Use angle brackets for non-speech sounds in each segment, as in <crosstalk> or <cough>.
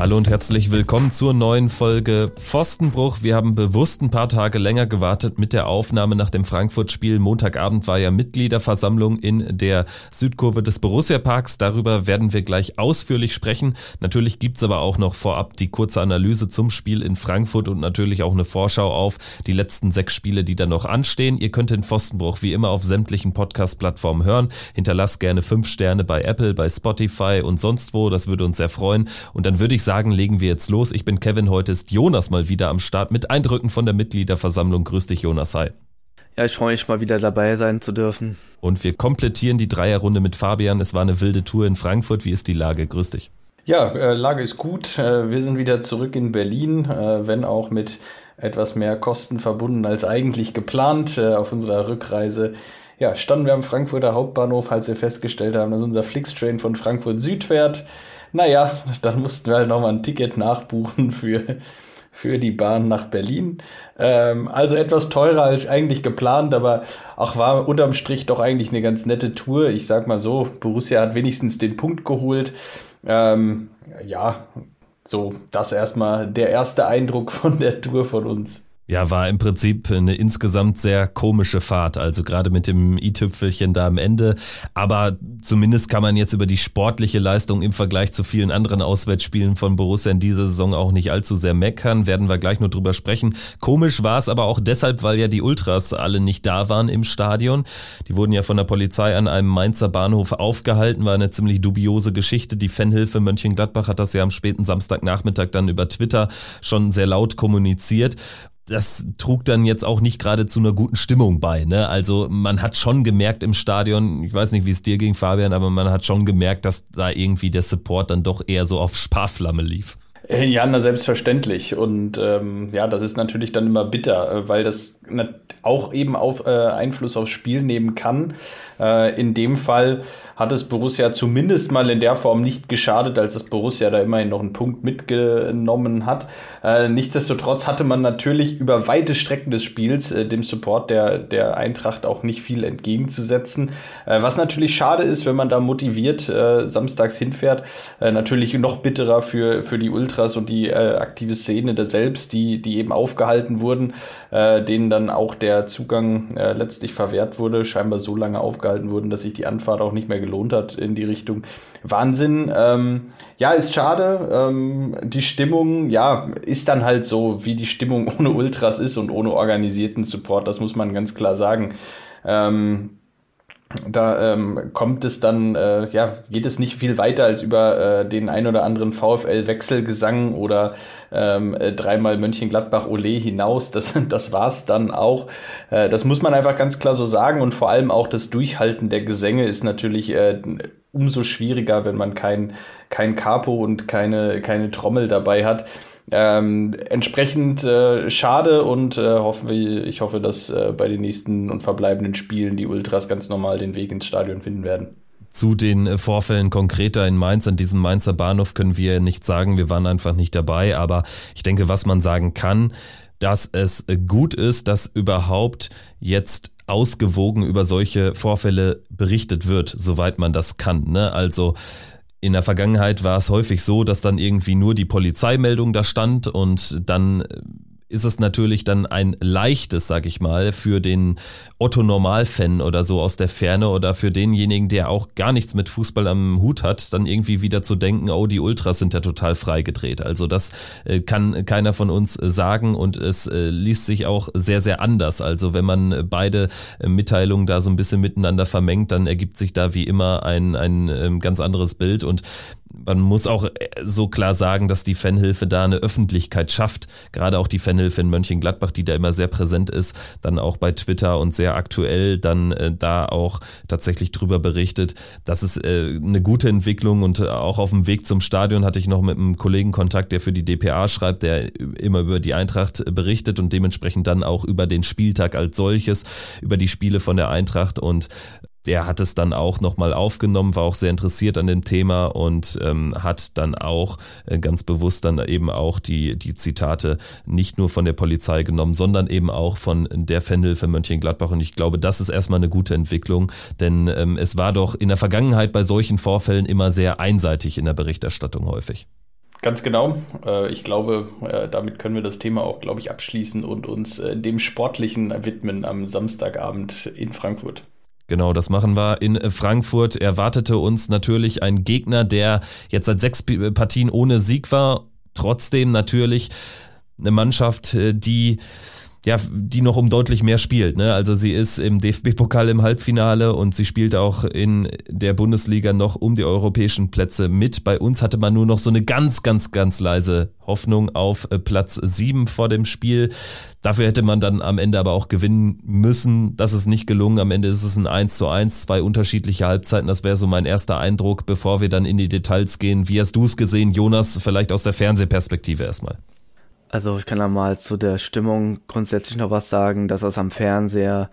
Hallo und herzlich willkommen zur neuen Folge Pfostenbruch. Wir haben bewusst ein paar Tage länger gewartet mit der Aufnahme nach dem Frankfurt-Spiel. Montagabend war ja Mitgliederversammlung in der Südkurve des Borussia Parks. Darüber werden wir gleich ausführlich sprechen. Natürlich gibt's aber auch noch vorab die kurze Analyse zum Spiel in Frankfurt und natürlich auch eine Vorschau auf die letzten sechs Spiele, die da noch anstehen. Ihr könnt den Pfostenbruch wie immer auf sämtlichen Podcast-Plattformen hören. Hinterlasst gerne fünf Sterne bei Apple, bei Spotify und sonst wo. Das würde uns sehr freuen. Und dann würde ich sagen, sagen, legen wir jetzt los. Ich bin Kevin, heute ist Jonas mal wieder am Start mit Eindrücken von der Mitgliederversammlung. Grüß dich, Jonas. Hi. Ja, ich freue mich mal wieder dabei sein zu dürfen. Und wir komplettieren die Dreierrunde mit Fabian. Es war eine wilde Tour in Frankfurt. Wie ist die Lage? Grüß dich. Ja, äh, Lage ist gut. Äh, wir sind wieder zurück in Berlin, äh, wenn auch mit etwas mehr Kosten verbunden als eigentlich geplant. Auf unserer Rückreise ja, standen wir am Frankfurter Hauptbahnhof, als wir festgestellt haben, dass unser Flixtrain von Frankfurt Süd fährt. Naja, dann mussten wir halt nochmal ein Ticket nachbuchen für, für die Bahn nach Berlin. Ähm, also etwas teurer als eigentlich geplant, aber auch war unterm Strich doch eigentlich eine ganz nette Tour. Ich sag mal so, Borussia hat wenigstens den Punkt geholt. Ähm, ja, so, das erstmal der erste Eindruck von der Tour von uns. Ja, war im Prinzip eine insgesamt sehr komische Fahrt, also gerade mit dem i-Tüpfelchen da am Ende. Aber zumindest kann man jetzt über die sportliche Leistung im Vergleich zu vielen anderen Auswärtsspielen von Borussia in dieser Saison auch nicht allzu sehr meckern. Werden wir gleich nur drüber sprechen. Komisch war es aber auch deshalb, weil ja die Ultras alle nicht da waren im Stadion. Die wurden ja von der Polizei an einem Mainzer Bahnhof aufgehalten. War eine ziemlich dubiose Geschichte. Die Fanhilfe Mönchengladbach hat das ja am späten Samstagnachmittag dann über Twitter schon sehr laut kommuniziert das trug dann jetzt auch nicht gerade zu einer guten Stimmung bei. Ne? Also man hat schon gemerkt im Stadion, ich weiß nicht, wie es dir ging, Fabian, aber man hat schon gemerkt, dass da irgendwie der Support dann doch eher so auf Sparflamme lief. Äh, ja, na selbstverständlich. Und ähm, ja, das ist natürlich dann immer bitter, äh, weil das auch eben auf, äh, Einfluss aufs Spiel nehmen kann. Äh, in dem Fall hat es Borussia zumindest mal in der Form nicht geschadet, als das Borussia da immerhin noch einen Punkt mitgenommen hat. Äh, nichtsdestotrotz hatte man natürlich über weite Strecken des Spiels äh, dem Support der, der Eintracht auch nicht viel entgegenzusetzen. Äh, was natürlich schade ist, wenn man da motiviert äh, samstags hinfährt. Äh, natürlich noch bitterer für, für die Ultras und die äh, aktive Szene da selbst, die, die eben aufgehalten wurden, äh, denen dann auch der Zugang äh, letztlich verwehrt wurde, scheinbar so lange aufgehalten wurden, dass sich die Anfahrt auch nicht mehr gelohnt hat in die Richtung. Wahnsinn. Ähm, ja, ist schade. Ähm, die Stimmung, ja, ist dann halt so, wie die Stimmung <laughs> ohne Ultras ist und ohne organisierten Support. Das muss man ganz klar sagen. Ähm, da ähm, kommt es dann, äh, ja, geht es nicht viel weiter als über äh, den ein oder anderen VfL-Wechselgesang oder ähm, äh, dreimal Mönchengladbach-Ole hinaus. Das, <laughs> das war's dann auch. Äh, das muss man einfach ganz klar so sagen und vor allem auch das Durchhalten der Gesänge ist natürlich äh, umso schwieriger, wenn man kein, kein Capo und keine, keine Trommel dabei hat. Ähm, entsprechend äh, schade und äh, hoffen wir, ich hoffe, dass äh, bei den nächsten und verbleibenden Spielen die Ultras ganz normal den Weg ins Stadion finden werden. Zu den äh, Vorfällen konkreter in Mainz, an diesem Mainzer Bahnhof können wir nicht sagen, wir waren einfach nicht dabei, aber ich denke, was man sagen kann, dass es gut ist, dass überhaupt jetzt ausgewogen über solche Vorfälle berichtet wird, soweit man das kann. Ne? Also in der Vergangenheit war es häufig so, dass dann irgendwie nur die Polizeimeldung da stand und dann ist es natürlich dann ein leichtes, sag ich mal, für den Otto Normalfan oder so aus der Ferne oder für denjenigen, der auch gar nichts mit Fußball am Hut hat, dann irgendwie wieder zu denken, oh, die Ultras sind ja total freigedreht. Also das äh, kann keiner von uns sagen und es äh, liest sich auch sehr, sehr anders. Also wenn man beide äh, Mitteilungen da so ein bisschen miteinander vermengt, dann ergibt sich da wie immer ein, ein ähm, ganz anderes Bild und man muss auch äh, so klar sagen, dass die Fanhilfe da eine Öffentlichkeit schafft. Gerade auch die Fanhilfe in Mönchengladbach, die da immer sehr präsent ist, dann auch bei Twitter und sehr aktuell dann äh, da auch tatsächlich drüber berichtet. Das ist äh, eine gute Entwicklung und auch auf dem Weg zum Stadion hatte ich noch mit einem Kollegen Kontakt, der für die DPA schreibt, der immer über die Eintracht berichtet und dementsprechend dann auch über den Spieltag als solches, über die Spiele von der Eintracht und der hat es dann auch nochmal aufgenommen, war auch sehr interessiert an dem Thema und ähm, hat dann auch äh, ganz bewusst dann eben auch die, die Zitate nicht nur von der Polizei genommen, sondern eben auch von der Fanhilfe Mönchengladbach. Und ich glaube, das ist erstmal eine gute Entwicklung, denn ähm, es war doch in der Vergangenheit bei solchen Vorfällen immer sehr einseitig in der Berichterstattung häufig. Ganz genau. Äh, ich glaube, äh, damit können wir das Thema auch, glaube ich, abschließen und uns äh, dem Sportlichen widmen am Samstagabend in Frankfurt. Genau, das machen wir in Frankfurt. Erwartete uns natürlich ein Gegner, der jetzt seit sechs Partien ohne Sieg war. Trotzdem natürlich eine Mannschaft, die ja, die noch um deutlich mehr spielt. Ne? Also sie ist im DFB-Pokal im Halbfinale und sie spielt auch in der Bundesliga noch um die europäischen Plätze mit. Bei uns hatte man nur noch so eine ganz, ganz, ganz leise Hoffnung auf äh, Platz sieben vor dem Spiel. Dafür hätte man dann am Ende aber auch gewinnen müssen. Das ist nicht gelungen. Am Ende ist es ein 1 zu 1, zwei unterschiedliche Halbzeiten. Das wäre so mein erster Eindruck, bevor wir dann in die Details gehen. Wie hast du es gesehen, Jonas? Vielleicht aus der Fernsehperspektive erstmal. Also ich kann da mal zu der Stimmung grundsätzlich noch was sagen, dass das am Fernseher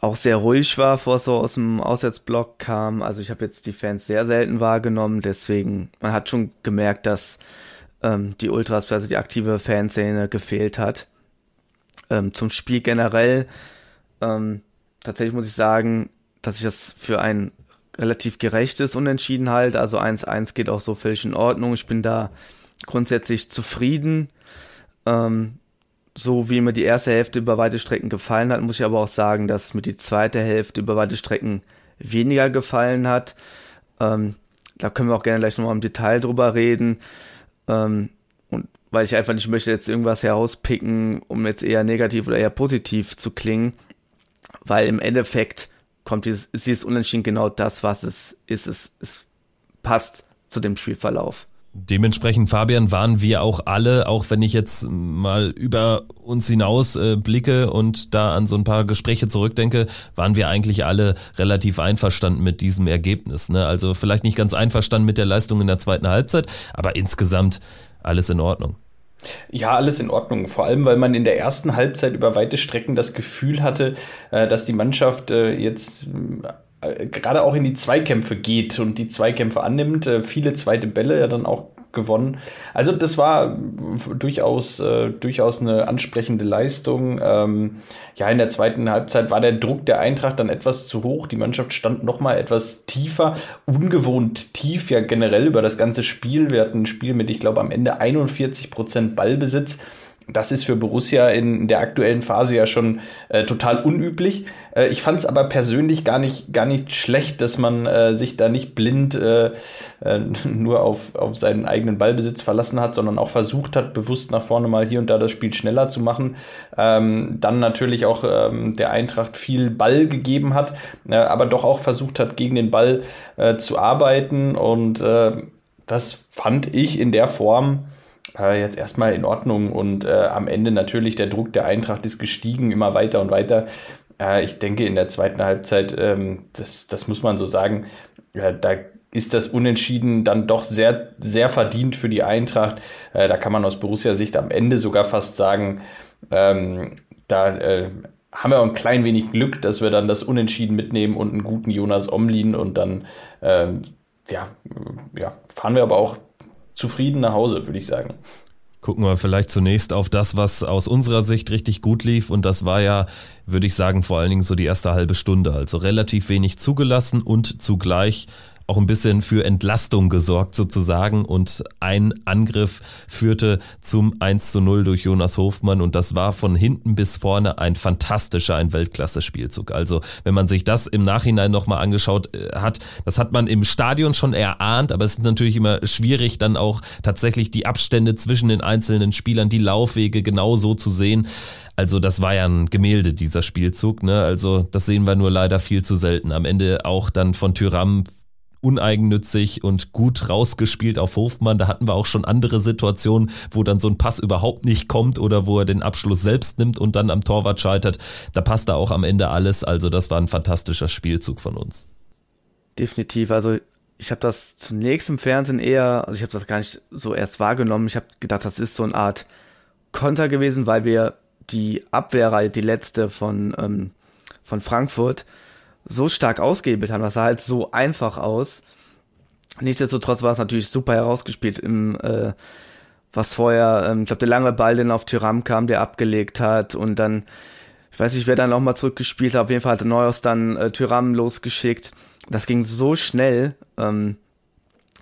auch sehr ruhig war, vor so aus dem Auswärtsblock kam. Also ich habe jetzt die Fans sehr selten wahrgenommen, deswegen man hat schon gemerkt, dass ähm, die Ultras, also die aktive Fanszene gefehlt hat. Ähm, zum Spiel generell ähm, tatsächlich muss ich sagen, dass ich das für ein relativ gerechtes Unentschieden halte. Also 1-1 geht auch so völlig in Ordnung. Ich bin da grundsätzlich zufrieden. Ähm, so wie mir die erste Hälfte über weite Strecken gefallen hat, muss ich aber auch sagen, dass mir die zweite Hälfte über weite Strecken weniger gefallen hat. Ähm, da können wir auch gerne gleich nochmal im Detail drüber reden. Ähm, und weil ich einfach nicht möchte jetzt irgendwas herauspicken, um jetzt eher negativ oder eher positiv zu klingen, weil im Endeffekt kommt dieses, ist dieses Unentschieden genau das, was es ist. Es, es passt zu dem Spielverlauf. Dementsprechend, Fabian, waren wir auch alle, auch wenn ich jetzt mal über uns hinaus äh, blicke und da an so ein paar Gespräche zurückdenke, waren wir eigentlich alle relativ einverstanden mit diesem Ergebnis. Ne? Also vielleicht nicht ganz einverstanden mit der Leistung in der zweiten Halbzeit, aber insgesamt alles in Ordnung. Ja, alles in Ordnung. Vor allem, weil man in der ersten Halbzeit über weite Strecken das Gefühl hatte, äh, dass die Mannschaft äh, jetzt gerade auch in die Zweikämpfe geht und die Zweikämpfe annimmt, äh, viele zweite Bälle ja dann auch gewonnen. Also das war durchaus, äh, durchaus eine ansprechende Leistung. Ähm, ja, in der zweiten Halbzeit war der Druck der Eintracht dann etwas zu hoch. Die Mannschaft stand noch mal etwas tiefer, ungewohnt tief ja generell über das ganze Spiel. Wir hatten ein Spiel mit, ich glaube, am Ende 41 Prozent Ballbesitz das ist für Borussia in der aktuellen Phase ja schon äh, total unüblich. Äh, ich fand es aber persönlich gar nicht, gar nicht schlecht, dass man äh, sich da nicht blind äh, äh, <laughs> nur auf, auf seinen eigenen Ballbesitz verlassen hat, sondern auch versucht hat, bewusst nach vorne mal hier und da das Spiel schneller zu machen. Ähm, dann natürlich auch ähm, der Eintracht viel Ball gegeben hat, äh, aber doch auch versucht hat, gegen den Ball zu arbeiten. Und das fand ich in der Form äh, jetzt erstmal in Ordnung und äh, am Ende natürlich der Druck der Eintracht ist gestiegen, immer weiter und weiter. Äh, ich denke in der zweiten Halbzeit, ähm, das, das muss man so sagen, da ist das Unentschieden dann doch sehr, sehr verdient für die Eintracht. Äh, da kann man aus Borussia-Sicht am Ende sogar fast sagen, ähm, da äh, haben wir auch ein klein wenig Glück, dass wir dann das Unentschieden mitnehmen und einen guten Jonas Omlin und dann ähm, ja, ja, fahren wir aber auch zufrieden nach Hause, würde ich sagen. Gucken wir vielleicht zunächst auf das, was aus unserer Sicht richtig gut lief. Und das war ja, würde ich sagen, vor allen Dingen so die erste halbe Stunde. Also relativ wenig zugelassen und zugleich auch ein bisschen für Entlastung gesorgt sozusagen und ein Angriff führte zum 1 zu 0 durch Jonas Hofmann und das war von hinten bis vorne ein fantastischer, ein Weltklasse-Spielzug. Also wenn man sich das im Nachhinein nochmal angeschaut äh, hat, das hat man im Stadion schon erahnt, aber es ist natürlich immer schwierig dann auch tatsächlich die Abstände zwischen den einzelnen Spielern, die Laufwege genau so zu sehen. Also das war ja ein Gemälde, dieser Spielzug. Ne? Also das sehen wir nur leider viel zu selten. Am Ende auch dann von Tyram uneigennützig und gut rausgespielt auf Hofmann. Da hatten wir auch schon andere Situationen, wo dann so ein Pass überhaupt nicht kommt oder wo er den Abschluss selbst nimmt und dann am Torwart scheitert. Da passt da auch am Ende alles. Also das war ein fantastischer Spielzug von uns. Definitiv. Also ich habe das zunächst im Fernsehen eher, also ich habe das gar nicht so erst wahrgenommen. Ich habe gedacht, das ist so eine Art Konter gewesen, weil wir die Abwehrreihe, die letzte von, ähm, von Frankfurt, so stark ausgehebelt haben. Das sah halt so einfach aus. Nichtsdestotrotz war es natürlich super herausgespielt im äh, was vorher, ähm, ich glaube, der lange Ball, den auf Tyram kam, der abgelegt hat und dann, ich weiß nicht, wer dann nochmal zurückgespielt hat, auf jeden Fall hat Neuhaus dann äh, Tyram losgeschickt. Das ging so schnell, ähm,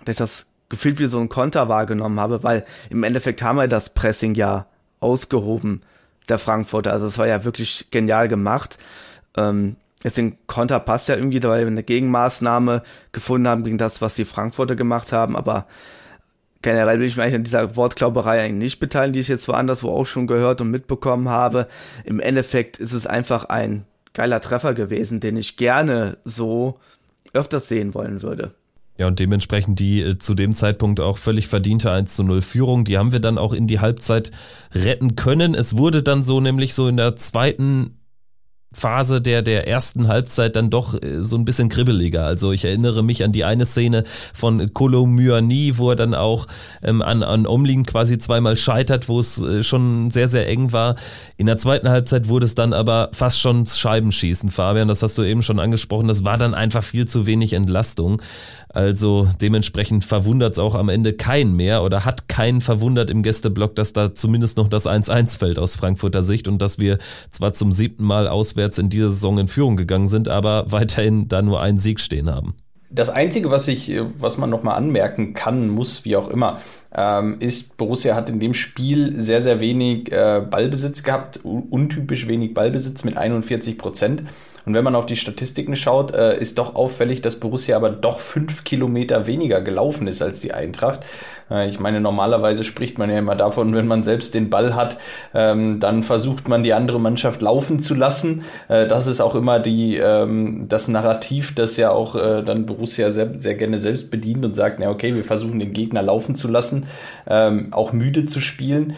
dass ich das gefühlt wie so ein Konter wahrgenommen habe, weil im Endeffekt haben wir das Pressing ja ausgehoben, der Frankfurter. Also es war ja wirklich genial gemacht. Ähm, Den Konter passt ja irgendwie, weil wir eine Gegenmaßnahme gefunden haben gegen das, was die Frankfurter gemacht haben, aber generell will ich mich eigentlich an dieser Wortklauberei eigentlich nicht beteiligen, die ich jetzt woanders wo auch schon gehört und mitbekommen habe. Im Endeffekt ist es einfach ein geiler Treffer gewesen, den ich gerne so öfters sehen wollen würde. Ja, und dementsprechend die äh, zu dem Zeitpunkt auch völlig verdiente 1 zu 0 Führung, die haben wir dann auch in die Halbzeit retten können. Es wurde dann so nämlich so in der zweiten Phase der, der ersten Halbzeit dann doch äh, so ein bisschen kribbeliger. Also ich erinnere mich an die eine Szene von Kolomyani, wo er dann auch ähm, an, an Omlin quasi zweimal scheitert, wo es äh, schon sehr, sehr eng war. In der zweiten Halbzeit wurde es dann aber fast schon Scheibenschießen, Fabian, das hast du eben schon angesprochen. Das war dann einfach viel zu wenig Entlastung. Also dementsprechend verwundert es auch am Ende keinen mehr oder hat keinen verwundert im Gästeblock, dass da zumindest noch das 1-1 fällt aus Frankfurter Sicht und dass wir zwar zum siebten Mal auswärts in dieser Saison in Führung gegangen sind, aber weiterhin da nur einen Sieg stehen haben. Das Einzige, was ich, was man nochmal anmerken kann, muss, wie auch immer, ähm, ist, Borussia hat in dem Spiel sehr, sehr wenig äh, Ballbesitz gehabt, untypisch wenig Ballbesitz mit 41 Prozent. Und wenn man auf die Statistiken schaut, äh, ist doch auffällig, dass Borussia aber doch fünf Kilometer weniger gelaufen ist als die Eintracht. Äh, ich meine, normalerweise spricht man ja immer davon, wenn man selbst den Ball hat, ähm, dann versucht man die andere Mannschaft laufen zu lassen. Äh, das ist auch immer die, ähm, das Narrativ, das ja auch äh, dann Borussia sehr, sehr gerne selbst bedient und sagt, na okay, wir versuchen den Gegner laufen zu lassen, ähm, auch müde zu spielen.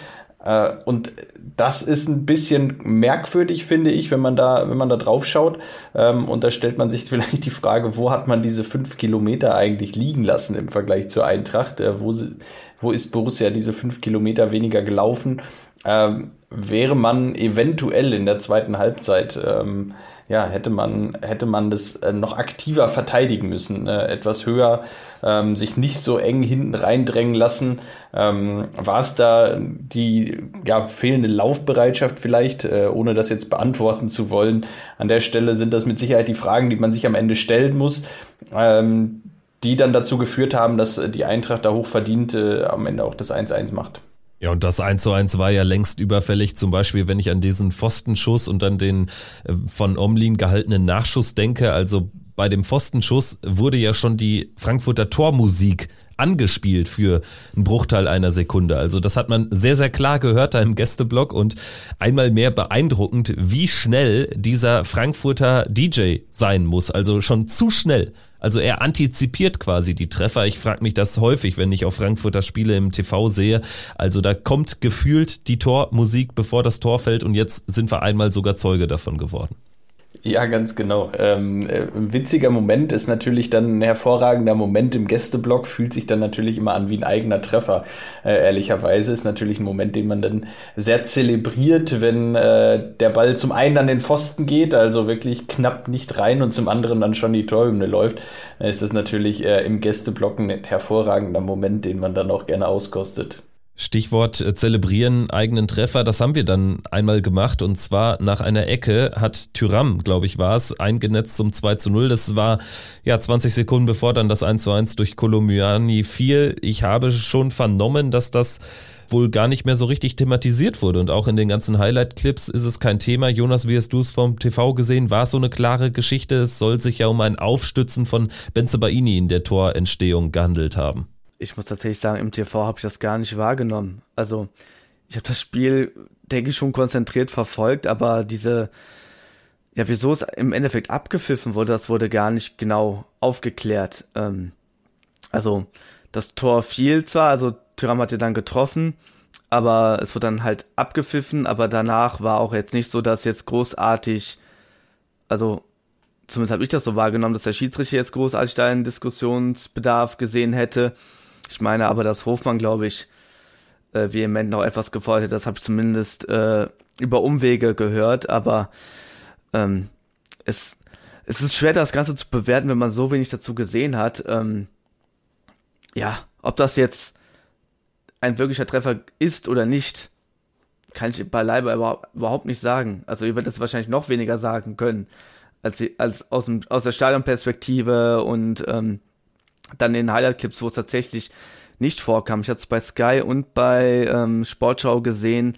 Äh, und das ist ein bisschen merkwürdig, finde ich, wenn man da, wenn man da drauf schaut. Ähm, und da stellt man sich <laughs> vielleicht die Frage, wo hat man diese fünf Kilometer eigentlich liegen lassen im Vergleich zur Eintracht? Äh, wo, wo ist Borussia diese fünf Kilometer weniger gelaufen? Ähm, wäre man eventuell in der zweiten Halbzeit ähm, ja, hätte man, hätte man das äh, noch aktiver verteidigen müssen, äh, etwas höher, ähm, sich nicht so eng hinten reindrängen lassen. Ähm, War es da die ja, fehlende Laufbereitschaft vielleicht, äh, ohne das jetzt beantworten zu wollen? An der Stelle sind das mit Sicherheit die Fragen, die man sich am Ende stellen muss. Ähm, die dann dazu geführt haben, dass die Eintracht da hoch verdient äh, am Ende auch das 1-1 macht. Ja, und das 1 zu 1 war ja längst überfällig. Zum Beispiel, wenn ich an diesen Pfostenschuss und dann den äh, von Omlin gehaltenen Nachschuss denke. Also bei dem Pfostenschuss wurde ja schon die Frankfurter Tormusik angespielt für einen Bruchteil einer Sekunde. Also das hat man sehr, sehr klar gehört da im Gästeblock und einmal mehr beeindruckend, wie schnell dieser Frankfurter DJ sein muss. Also schon zu schnell. Also er antizipiert quasi die Treffer. Ich frage mich das häufig, wenn ich auf Frankfurter Spiele im TV sehe. Also da kommt gefühlt die Tormusik, bevor das Tor fällt und jetzt sind wir einmal sogar Zeuge davon geworden. Ja, ganz genau. Ähm, äh, witziger Moment ist natürlich dann ein hervorragender Moment im Gästeblock, fühlt sich dann natürlich immer an wie ein eigener Treffer. Äh, ehrlicherweise ist natürlich ein Moment, den man dann sehr zelebriert, wenn äh, der Ball zum einen an den Pfosten geht, also wirklich knapp nicht rein und zum anderen dann schon die Torhymne läuft. Äh, ist das natürlich äh, im Gästeblock ein hervorragender Moment, den man dann auch gerne auskostet. Stichwort äh, zelebrieren eigenen Treffer, das haben wir dann einmal gemacht und zwar nach einer Ecke hat Tyram, glaube ich, war es, eingenetzt zum 2 zu 0. Das war ja 20 Sekunden bevor dann das 1 zu 1 durch Kolomyani fiel. Ich habe schon vernommen, dass das wohl gar nicht mehr so richtig thematisiert wurde und auch in den ganzen Highlight-Clips ist es kein Thema. Jonas, wie hast du es vom TV gesehen? War es so eine klare Geschichte? Es soll sich ja um ein Aufstützen von Benzebaini in der Torentstehung gehandelt haben ich muss tatsächlich sagen, im TV habe ich das gar nicht wahrgenommen. Also ich habe das Spiel, denke ich, schon konzentriert verfolgt, aber diese, ja, wieso es im Endeffekt abgepfiffen wurde, das wurde gar nicht genau aufgeklärt. Ähm, also das Tor fiel zwar, also Tyram hat ja dann getroffen, aber es wurde dann halt abgepfiffen, aber danach war auch jetzt nicht so, dass jetzt großartig, also zumindest habe ich das so wahrgenommen, dass der Schiedsrichter jetzt großartig da einen Diskussionsbedarf gesehen hätte. Ich meine aber, dass Hofmann, glaube ich, äh, vehement noch etwas gefordert hat. Das habe ich zumindest äh, über Umwege gehört, aber ähm, es, es ist schwer, das Ganze zu bewerten, wenn man so wenig dazu gesehen hat. Ähm, ja, ob das jetzt ein wirklicher Treffer ist oder nicht, kann ich beileibe überhaupt nicht sagen. Also ihr werdet es wahrscheinlich noch weniger sagen können, als, als aus, dem, aus der Stadionperspektive und ähm, dann in Highlight-Clips, wo es tatsächlich nicht vorkam. Ich hatte es bei Sky und bei ähm, Sportschau gesehen.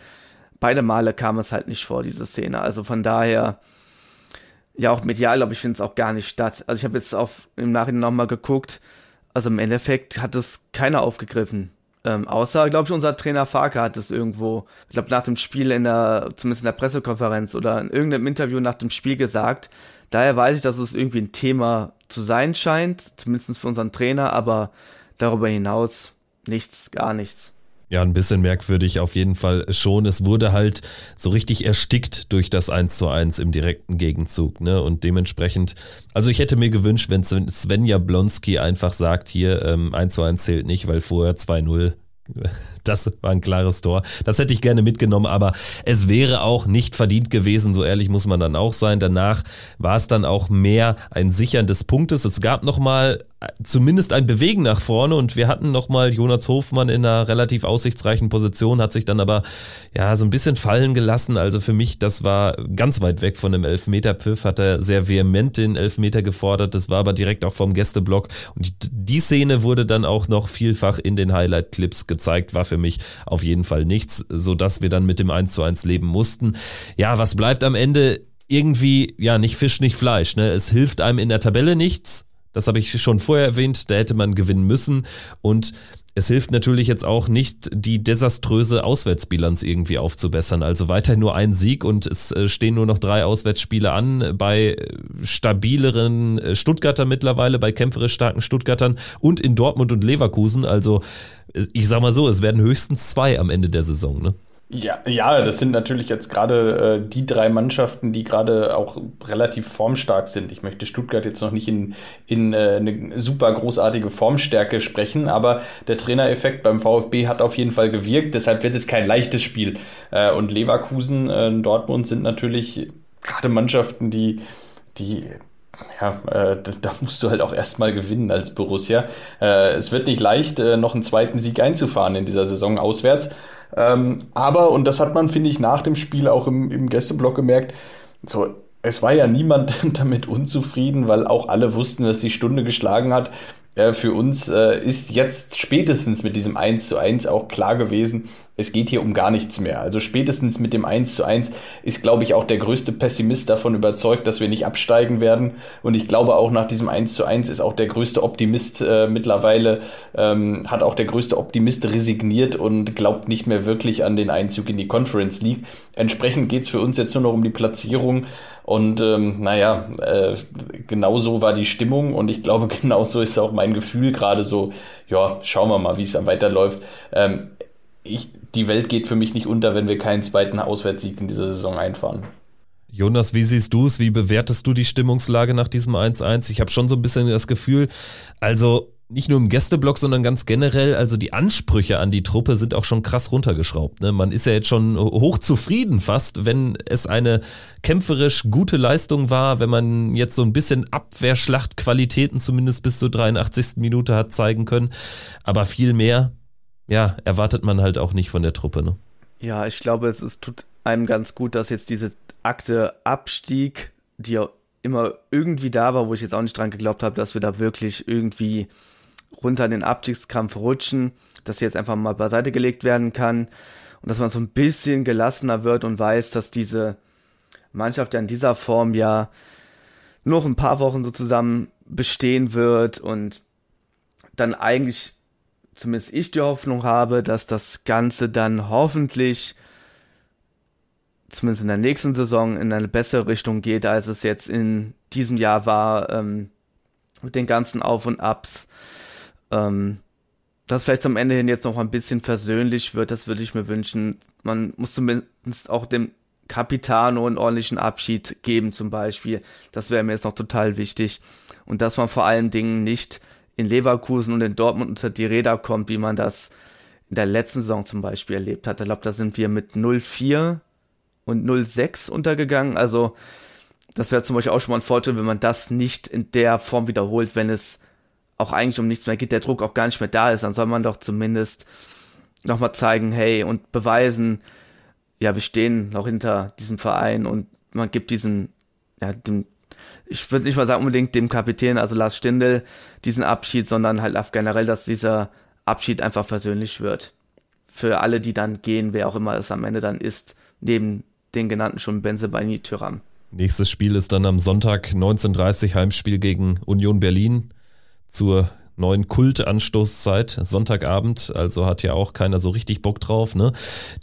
Beide Male kam es halt nicht vor, diese Szene. Also von daher, ja, auch medial, glaube ich, findet es auch gar nicht statt. Also ich habe jetzt auf, im Nachhinein nochmal geguckt. Also im Endeffekt hat es keiner aufgegriffen. Ähm, außer, glaube ich, unser Trainer Farke hat es irgendwo, ich glaube, nach dem Spiel in der, zumindest in der Pressekonferenz oder in irgendeinem Interview nach dem Spiel gesagt. Daher weiß ich, dass es irgendwie ein Thema zu sein scheint, zumindest für unseren Trainer, aber darüber hinaus nichts, gar nichts. Ja, ein bisschen merkwürdig auf jeden Fall schon. Es wurde halt so richtig erstickt durch das 1 zu 1 im direkten Gegenzug, ne? Und dementsprechend, also ich hätte mir gewünscht, wenn Sven Jablonski einfach sagt, hier, ähm, 1 zu 1 zählt nicht, weil vorher 2-0 das war ein klares Tor. Das hätte ich gerne mitgenommen, aber es wäre auch nicht verdient gewesen, so ehrlich muss man dann auch sein. Danach war es dann auch mehr ein Sichern des Punktes. Es gab nochmal zumindest ein Bewegen nach vorne und wir hatten nochmal Jonas Hofmann in einer relativ aussichtsreichen Position, hat sich dann aber ja so ein bisschen fallen gelassen. Also für mich, das war ganz weit weg von dem Elfmeter-Pfiff, hat er sehr vehement den Elfmeter gefordert. Das war aber direkt auch vom Gästeblock und die, die Szene wurde dann auch noch vielfach in den Highlight-Clips gezeigt, war für mich auf jeden Fall nichts, so dass wir dann mit dem 1 zu 1 leben mussten. Ja, was bleibt am Ende? Irgendwie, ja, nicht Fisch, nicht Fleisch. Ne? Es hilft einem in der Tabelle nichts. Das habe ich schon vorher erwähnt, da hätte man gewinnen müssen. Und es hilft natürlich jetzt auch nicht, die desaströse Auswärtsbilanz irgendwie aufzubessern. Also weiterhin nur ein Sieg und es äh, stehen nur noch drei Auswärtsspiele an bei stabileren äh, Stuttgarter mittlerweile, bei kämpferisch starken Stuttgartern und in Dortmund und Leverkusen. Also ich sag mal so, es werden höchstens zwei am Ende der Saison. Ne? Ja, ja, das sind natürlich jetzt gerade äh, die drei Mannschaften, die gerade auch relativ formstark sind. Ich möchte Stuttgart jetzt noch nicht in, in äh, eine super großartige Formstärke sprechen, aber der Trainereffekt beim VfB hat auf jeden Fall gewirkt. Deshalb wird es kein leichtes Spiel. Äh, und Leverkusen, äh, Dortmund sind natürlich gerade Mannschaften, die, die ja, äh, da musst du halt auch erstmal gewinnen als Borussia. Äh, es wird nicht leicht, äh, noch einen zweiten Sieg einzufahren in dieser Saison auswärts. Ähm, aber, und das hat man, finde ich, nach dem Spiel auch im, im Gästeblock gemerkt, so, es war ja niemand <laughs> damit unzufrieden, weil auch alle wussten, dass die Stunde geschlagen hat. Äh, für uns äh, ist jetzt spätestens mit diesem 1 zu 1 auch klar gewesen, es geht hier um gar nichts mehr. Also spätestens mit dem 1 zu 1 ist, glaube ich, auch der größte Pessimist davon überzeugt, dass wir nicht absteigen werden. Und ich glaube auch nach diesem 1 zu 1 ist auch der größte Optimist äh, mittlerweile, ähm, hat auch der größte Optimist resigniert und glaubt nicht mehr wirklich an den Einzug in die Conference League. Entsprechend geht es für uns jetzt nur noch um die Platzierung. Und ähm, naja, äh, genauso war die Stimmung und ich glaube, <laughs> genauso ist auch mein Gefühl gerade so, ja, schauen wir mal, wie es dann weiterläuft. Ähm, ich, die Welt geht für mich nicht unter, wenn wir keinen zweiten Auswärtssieg in dieser Saison einfahren. Jonas, wie siehst du es? Wie bewertest du die Stimmungslage nach diesem 1-1? Ich habe schon so ein bisschen das Gefühl, also nicht nur im Gästeblock, sondern ganz generell, also die Ansprüche an die Truppe sind auch schon krass runtergeschraubt. Ne? Man ist ja jetzt schon hochzufrieden fast, wenn es eine kämpferisch gute Leistung war, wenn man jetzt so ein bisschen Abwehrschlachtqualitäten zumindest bis zur 83. Minute hat zeigen können. Aber viel mehr ja, erwartet man halt auch nicht von der Truppe, ne? Ja, ich glaube, es ist, tut einem ganz gut, dass jetzt diese Akte Abstieg, die ja immer irgendwie da war, wo ich jetzt auch nicht dran geglaubt habe, dass wir da wirklich irgendwie runter in den Abstiegskampf rutschen, dass sie jetzt einfach mal beiseite gelegt werden kann und dass man so ein bisschen gelassener wird und weiß, dass diese Mannschaft ja in dieser Form ja noch ein paar Wochen so zusammen bestehen wird und dann eigentlich zumindest ich die Hoffnung habe, dass das Ganze dann hoffentlich zumindest in der nächsten Saison in eine bessere Richtung geht, als es jetzt in diesem Jahr war, ähm, mit den ganzen Auf und Abs. Ähm, dass vielleicht zum Ende hin jetzt noch ein bisschen versöhnlich wird, das würde ich mir wünschen. Man muss zumindest auch dem Capitano einen ordentlichen Abschied geben, zum Beispiel. Das wäre mir jetzt noch total wichtig. Und dass man vor allen Dingen nicht in Leverkusen und in Dortmund unter die Räder kommt, wie man das in der letzten Saison zum Beispiel erlebt hat. Ich glaube, da sind wir mit 0-4 und 0-6 untergegangen. Also das wäre zum Beispiel auch schon mal ein Vorteil, wenn man das nicht in der Form wiederholt, wenn es auch eigentlich um nichts mehr geht, der Druck auch gar nicht mehr da ist, dann soll man doch zumindest nochmal zeigen, hey, und beweisen, ja, wir stehen noch hinter diesem Verein und man gibt diesen, ja, dem, ich würde nicht mal sagen unbedingt dem Kapitän, also Lars Stindl, diesen Abschied, sondern halt auf generell, dass dieser Abschied einfach versöhnlich wird. Für alle, die dann gehen, wer auch immer es am Ende dann ist, neben den genannten schon Benzebaini Tyram. Nächstes Spiel ist dann am Sonntag 19.30 Heimspiel gegen Union Berlin zur neuen Kultanstoßzeit, Sonntagabend, also hat ja auch keiner so richtig Bock drauf, ne?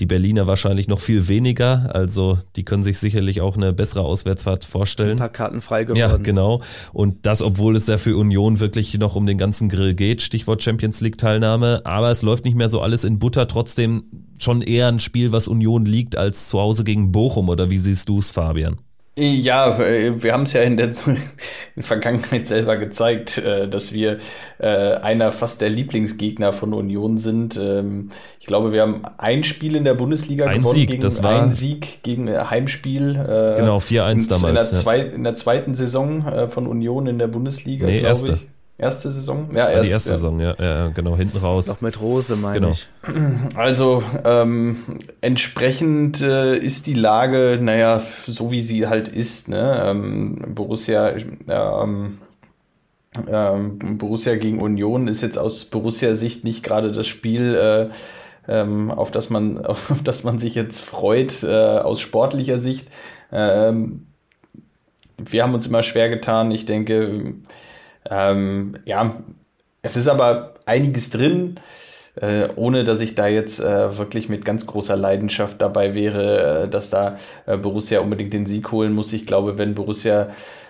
Die Berliner wahrscheinlich noch viel weniger, also die können sich sicherlich auch eine bessere Auswärtsfahrt vorstellen. Ein paar Karten frei geworden. Ja, genau. Und das, obwohl es ja für Union wirklich noch um den ganzen Grill geht, Stichwort Champions League Teilnahme, aber es läuft nicht mehr so alles in Butter, trotzdem schon eher ein Spiel, was Union liegt, als zu Hause gegen Bochum, oder wie siehst du es, Fabian? Ja, äh, wir haben es ja in der, <laughs> in Vergangenheit selber gezeigt, äh, dass wir äh, einer fast der Lieblingsgegner von Union sind. Ähm, ich glaube, wir haben ein Spiel in der Bundesliga ein gewonnen. Sieg, gegen, das war ein Sieg gegen Heimspiel. Genau, 4-1 damals. In der, zwei, in der, zweiten Saison von Union in der Bundesliga, nee, erste. Ich. Erste Saison? Ja, erst, die erste ja. Saison, ja, ja, genau, hinten raus. Noch mit Rose, meine genau. ich. <clears throat> Also, ähm, entsprechend äh, ist die Lage, naja, so wie sie halt ist, ne? Ähm, Borussia, ähm, ähm, Borussia gegen Union ist jetzt aus Borussia-Sicht nicht gerade das Spiel, äh, ähm, auf, das man, <laughs> auf das man sich jetzt freut, äh, aus sportlicher Sicht. Ähm, wir haben uns immer schwer getan. Ich denke, ähm, ja, es ist aber einiges drin, äh, ohne dass ich da jetzt äh, wirklich mit ganz großer Leidenschaft dabei wäre, äh, dass da äh, Borussia unbedingt den Sieg holen muss. Ich glaube, wenn Borussia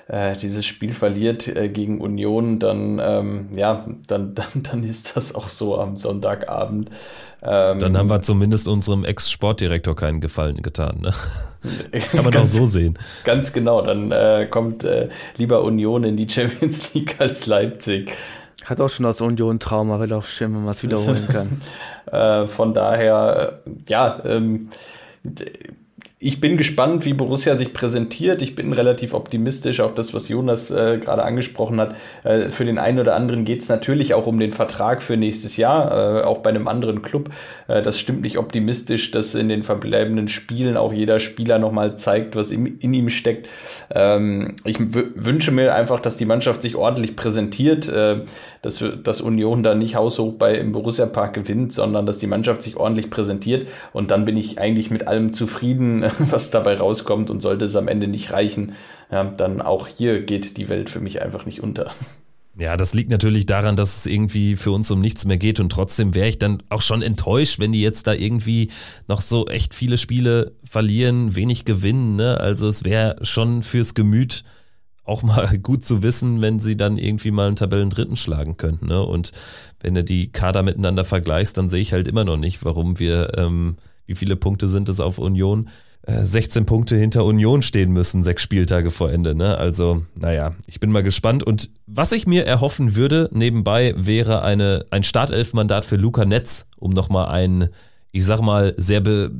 äh, dieses Spiel verliert äh, gegen Union, dann, ähm, ja, dann, <laughs> dann, dann ist das auch so am Sonntagabend. Ähm, dann haben wir zumindest unserem Ex-Sportdirektor keinen Gefallen getan. Ne? <laughs> Kann man auch so sehen. Ganz genau, dann äh, kommt äh, lieber Union in die Champions League <laughs> als Leipzig. Hat auch schon aus Union Trauma, will auch schön, wenn man es wiederholen kann. äh, von daher, ja, ähm, ich bin gespannt, wie Borussia sich präsentiert. Ich bin relativ optimistisch, auch das, was Jonas äh, gerade angesprochen hat. Äh, für den einen oder anderen geht es natürlich auch um den Vertrag für nächstes Jahr, äh, auch bei einem anderen Club. Äh, das stimmt nicht optimistisch, dass in den verbleibenden Spielen auch jeder Spieler nochmal zeigt, was in, in ihm steckt. Ähm, ich wünsche mir einfach, dass die Mannschaft sich ordentlich präsentiert, äh, dass, dass Union da nicht haushoch bei im Borussia Park gewinnt, sondern dass die Mannschaft sich ordentlich präsentiert. Und dann bin ich eigentlich mit allem zufrieden <laughs> was dabei rauskommt und sollte es am Ende nicht reichen, ja, dann auch hier geht die Welt für mich einfach nicht unter. Ja, das liegt natürlich daran, dass es irgendwie für uns um nichts mehr geht und trotzdem wäre ich dann auch schon enttäuscht, wenn die jetzt da irgendwie noch so echt viele Spiele verlieren, wenig gewinnen. Ne? Also es wäre schon fürs Gemüt auch mal <laughs> gut zu wissen, wenn sie dann irgendwie mal einen Tabellendritten schlagen könnten. Ne? Und wenn du die Kader miteinander vergleichst, dann sehe ich halt immer noch nicht, warum wir, ähm, wie viele Punkte sind es auf Union? 16 äh, Punkte hinter Union stehen müssen, sechs Spieltage vor Ende. Ne? Also, naja, ich bin mal gespannt. Und was ich mir erhoffen würde, nebenbei, wäre eine, ein Startelfmandat für Luca Netz, um nochmal ein, ich sag mal, sehr be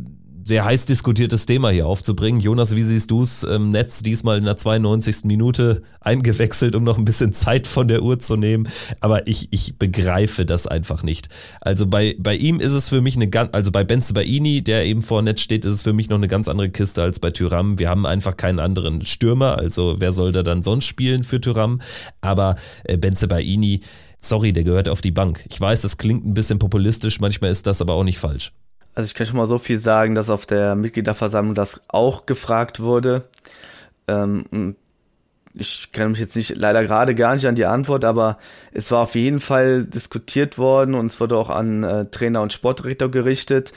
sehr heiß diskutiertes Thema hier aufzubringen. Jonas, wie siehst du es? Ähm, Netz diesmal in der 92. Minute eingewechselt, um noch ein bisschen Zeit von der Uhr zu nehmen. Aber ich, ich begreife das einfach nicht. Also bei, bei ihm ist es für mich eine ganz, also bei Benze Baini, der eben vor Netz steht, ist es für mich noch eine ganz andere Kiste als bei Tyram. Wir haben einfach keinen anderen Stürmer. Also wer soll da dann sonst spielen für Tyram? Aber äh, Benze Baini, sorry, der gehört auf die Bank. Ich weiß, das klingt ein bisschen populistisch, manchmal ist das aber auch nicht falsch. Also ich kann schon mal so viel sagen, dass auf der Mitgliederversammlung das auch gefragt wurde. Ähm, ich kann mich jetzt nicht leider gerade gar nicht an die Antwort, aber es war auf jeden Fall diskutiert worden und es wurde auch an äh, Trainer und Sportdirektor gerichtet.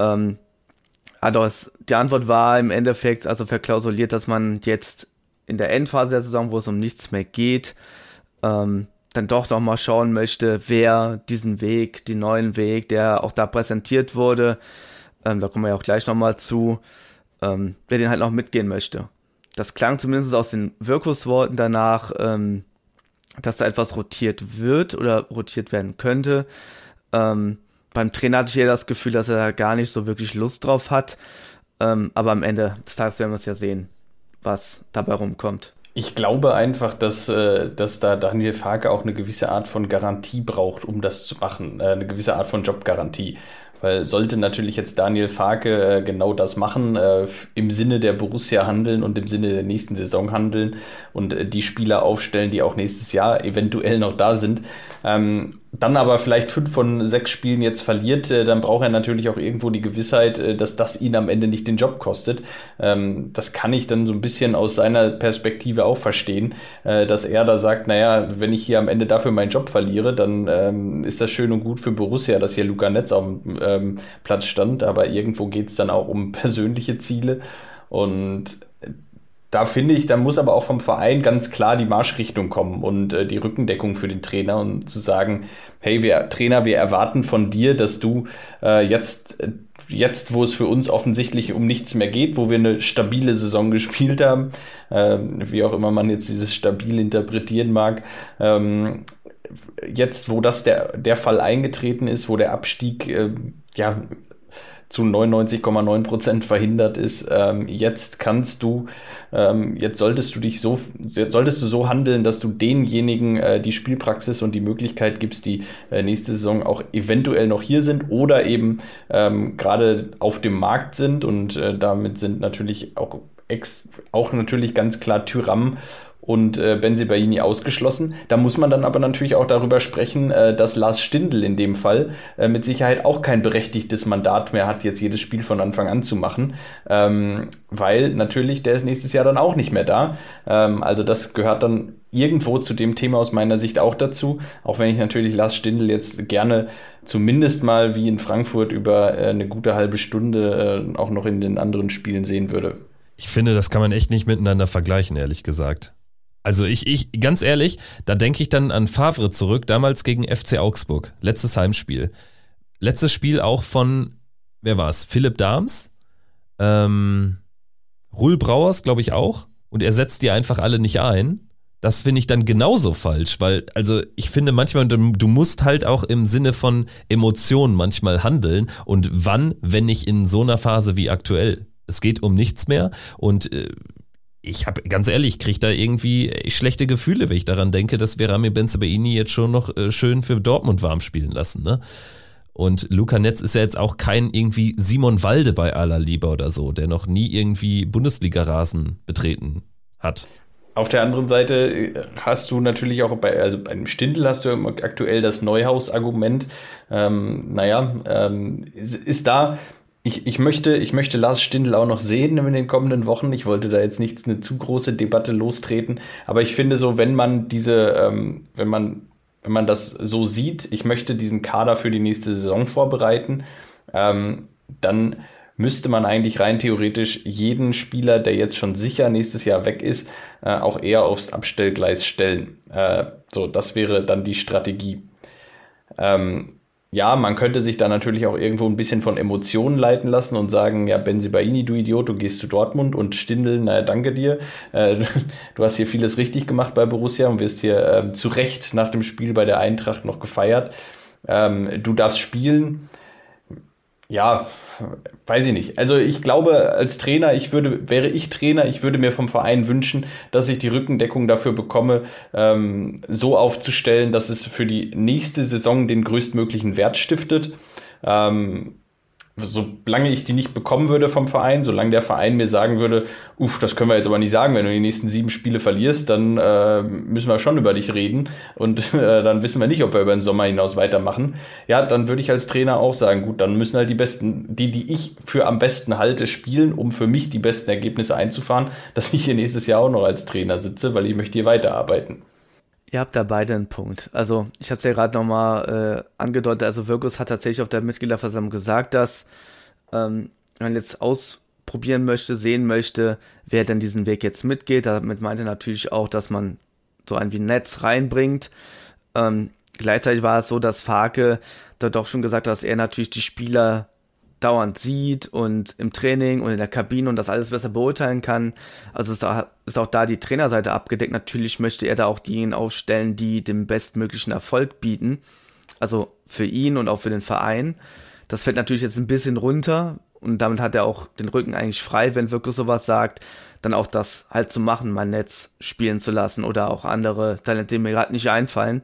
Ähm, also die Antwort war im Endeffekt also verklausuliert, dass man jetzt in der Endphase der Saison, wo es um nichts mehr geht, ähm, dann doch noch mal schauen möchte, wer diesen Weg, den neuen Weg, der auch da präsentiert wurde, ähm, da kommen wir ja auch gleich noch mal zu, ähm, wer den halt noch mitgehen möchte. Das klang zumindest aus den Wirkungsworten danach, ähm, dass da etwas rotiert wird oder rotiert werden könnte. Ähm, beim Trainer hatte ich ja das Gefühl, dass er da gar nicht so wirklich Lust drauf hat. Ähm, aber am Ende des Tages werden wir es ja sehen was dabei rumkommt. Ich glaube einfach, dass, äh, dass da Daniel Farke auch eine gewisse Art von Garantie braucht, um das zu machen. Äh, eine gewisse Art von Jobgarantie. Weil sollte natürlich jetzt Daniel Farke äh, genau das machen, im Sinne der Borussia handeln und im Sinne der nächsten Saison handeln und die Spieler aufstellen, die auch nächstes Jahr eventuell noch da sind, ähm, dann aber vielleicht fünf von sechs Spielen jetzt verliert, äh, dann braucht er natürlich auch irgendwo die Gewissheit, äh, dass das ihn am Ende nicht den Job kostet. Ähm, das kann ich dann so ein bisschen aus seiner Perspektive auch verstehen, äh, dass er da sagt, naja, wenn ich hier am Ende dafür meinen Job verliere, dann ähm, ist das schön und gut für Borussia, dass hier Luca Netz auf dem ähm, Platz stand, aber irgendwo geht es dann auch um <laughs> persönliche Ziele und da finde ich, da muss aber auch vom Verein ganz klar die Marschrichtung kommen und äh, die Rückendeckung für den Trainer und zu sagen, hey, wir Trainer, wir erwarten von dir, dass du äh, jetzt, äh, jetzt, wo es für uns offensichtlich um nichts mehr geht, wo wir eine stabile Saison <laughs> gespielt haben, äh, wie auch immer man jetzt dieses stabil interpretieren mag, ähm, jetzt, wo das der, der Fall eingetreten ist, wo der Abstieg äh, ja zu 99,9 Prozent verhindert ist. Ähm, jetzt kannst du, ähm, jetzt solltest du dich so, solltest du so handeln, dass du denjenigen äh, die Spielpraxis und die Möglichkeit gibst, die äh, nächste Saison auch eventuell noch hier sind oder eben ähm, gerade auf dem Markt sind und äh, damit sind natürlich auch ex, auch natürlich ganz klar Tyram und äh, Benzibaini ausgeschlossen. Da muss man dann aber natürlich auch darüber sprechen, äh, dass Lars Stindl in dem Fall äh, mit Sicherheit auch kein berechtigtes Mandat mehr hat, jetzt jedes Spiel von Anfang an zu machen, ähm, weil natürlich der ist nächstes Jahr dann auch nicht mehr da. Ähm, also das gehört dann irgendwo zu dem Thema aus meiner Sicht auch dazu, auch wenn ich natürlich Lars Stindl jetzt gerne zumindest mal wie in Frankfurt über äh, eine gute halbe Stunde äh, auch noch in den anderen Spielen sehen würde. Ich finde, das kann man echt nicht miteinander vergleichen, ehrlich gesagt. Also ich, ich, ganz ehrlich, da denke ich dann an Favre zurück, damals gegen FC Augsburg, letztes Heimspiel. Letztes Spiel auch von, wer war es? Philipp Dahms, ähm, Ruhl Brauers, glaube ich auch. Und er setzt die einfach alle nicht ein. Das finde ich dann genauso falsch, weil, also ich finde manchmal, du, du musst halt auch im Sinne von Emotionen manchmal handeln. Und wann, wenn nicht in so einer Phase wie aktuell? Es geht um nichts mehr und äh, ich habe ganz ehrlich, ich kriege da irgendwie schlechte Gefühle, wenn ich daran denke, dass wir Rami Benzebaini jetzt schon noch äh, schön für Dortmund warm spielen lassen, ne? Und Luca Netz ist ja jetzt auch kein irgendwie Simon Walde bei aller Liebe oder so, der noch nie irgendwie Bundesliga-Rasen betreten hat. Auf der anderen Seite äh, hast du natürlich auch bei, also beim Stindl hast du aktuell das Neuhaus-Argument. Ähm, naja, ähm, ist, ist da, ich, ich, möchte, ich möchte Lars Stindl auch noch sehen in den kommenden Wochen. Ich wollte da jetzt nicht eine zu große Debatte lostreten, aber ich finde so, wenn man diese, ähm, wenn man, wenn man das so sieht, ich möchte diesen Kader für die nächste Saison vorbereiten, ähm, dann müsste man eigentlich rein theoretisch jeden Spieler, der jetzt schon sicher nächstes Jahr weg ist, äh, auch eher aufs Abstellgleis stellen. Äh, so, das wäre dann die Strategie. Ähm, ja, man könnte sich da natürlich auch irgendwo ein bisschen von Emotionen leiten lassen und sagen, ja, Benzibaini, du Idiot, du gehst zu Dortmund und Stindl, naja, danke dir. Äh, <laughs> du hast hier vieles richtig gemacht bei Borussia und wirst hier äh, zu Recht nach dem Spiel bei der Eintracht noch gefeiert. Ähm, du darfst spielen. Ja, weiß ich nicht. Also ich glaube, als Trainer, ich würde, wäre ich Trainer, ich würde mir vom Verein wünschen, dass ich die Rückendeckung dafür bekomme, ähm, so aufzustellen, dass es für die nächste Saison den größtmöglichen Wert stiftet. Ähm, solange ich die nicht bekommen würde vom Verein, solange der Verein mir sagen würde, uff, das können wir jetzt aber nicht sagen, wenn du die nächsten sieben Spiele verlierst, dann äh, müssen wir schon über dich reden und <laughs> äh, dann wissen wir nicht, ob wir über den Sommer hinaus weitermachen. Ja, dann würde ich als Trainer auch sagen, gut, dann müssen halt die besten, die, die ich für am besten halte, spielen, um für mich die besten Ergebnisse einzufahren, <laughs> dass ich hier nächstes Jahr auch noch als Trainer sitze, weil ich möchte hier weiterarbeiten. Ihr habt da beide einen Punkt. Also ich habe es ja gerade nochmal äh, angedeutet, also Wirkus hat tatsächlich auf der Mitgliederversammlung gesagt, dass ähm, man jetzt ausprobieren möchte, sehen möchte, wer denn diesen Weg jetzt mitgeht. Damit meinte natürlich auch, dass man so ein wie Netz reinbringt. Ähm, gleichzeitig war es so, dass Farke da doch schon gesagt hat, dass er natürlich die Spieler dauernd sieht und im Training und in der Kabine und das alles besser beurteilen kann. Also ist auch, ist auch da die Trainerseite abgedeckt. Natürlich möchte er da auch diejenigen aufstellen, die den bestmöglichen Erfolg bieten. Also für ihn und auch für den Verein. Das fällt natürlich jetzt ein bisschen runter und damit hat er auch den Rücken eigentlich frei, wenn wirklich sowas sagt, dann auch das halt zu machen, mein Netz spielen zu lassen oder auch andere Talente, die mir gerade nicht einfallen.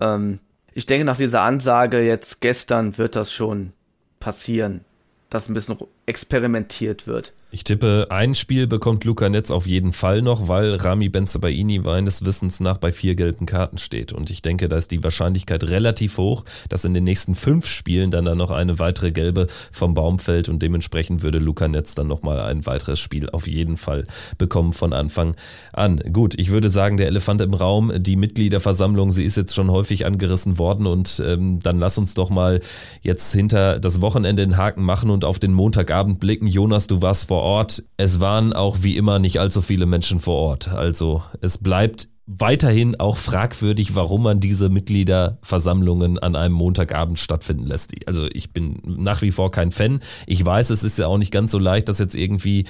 Ähm, ich denke, nach dieser Ansage jetzt gestern wird das schon passieren, dass ein bisschen experimentiert wird. Ich tippe, ein Spiel bekommt Luca Netz auf jeden Fall noch, weil Rami Benzebaini meines Wissens nach bei vier gelben Karten steht. Und ich denke, da ist die Wahrscheinlichkeit relativ hoch, dass in den nächsten fünf Spielen dann, dann noch eine weitere gelbe vom Baum fällt und dementsprechend würde Luca Netz dann nochmal ein weiteres Spiel auf jeden Fall bekommen von Anfang an. Gut, ich würde sagen, der Elefant im Raum, die Mitgliederversammlung, sie ist jetzt schon häufig angerissen worden und ähm, dann lass uns doch mal jetzt hinter das Wochenende den Haken machen und auf den Montagabend blicken. Jonas, du warst vor vor Ort. Es waren auch wie immer nicht allzu viele Menschen vor Ort. Also es bleibt weiterhin auch fragwürdig, warum man diese Mitgliederversammlungen an einem Montagabend stattfinden lässt. Also ich bin nach wie vor kein Fan. Ich weiß, es ist ja auch nicht ganz so leicht, das jetzt irgendwie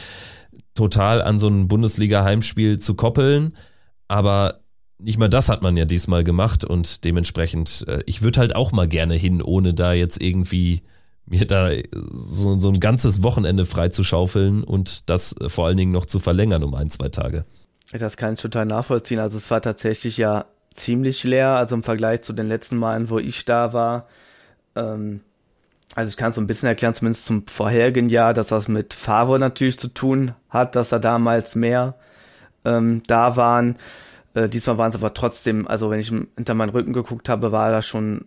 total an so ein Bundesliga-Heimspiel zu koppeln. Aber nicht mal das hat man ja diesmal gemacht und dementsprechend, äh, ich würde halt auch mal gerne hin, ohne da jetzt irgendwie mir da so, so ein ganzes Wochenende freizuschaufeln und das vor allen Dingen noch zu verlängern um ein, zwei Tage. Das kann ich total nachvollziehen. Also es war tatsächlich ja ziemlich leer, also im Vergleich zu den letzten Malen, wo ich da war. Ähm, also ich kann es so ein bisschen erklären, zumindest zum vorherigen Jahr, dass das mit Favre natürlich zu tun hat, dass da damals mehr ähm, da waren. Äh, diesmal waren es aber trotzdem, also wenn ich hinter meinen Rücken geguckt habe, war da schon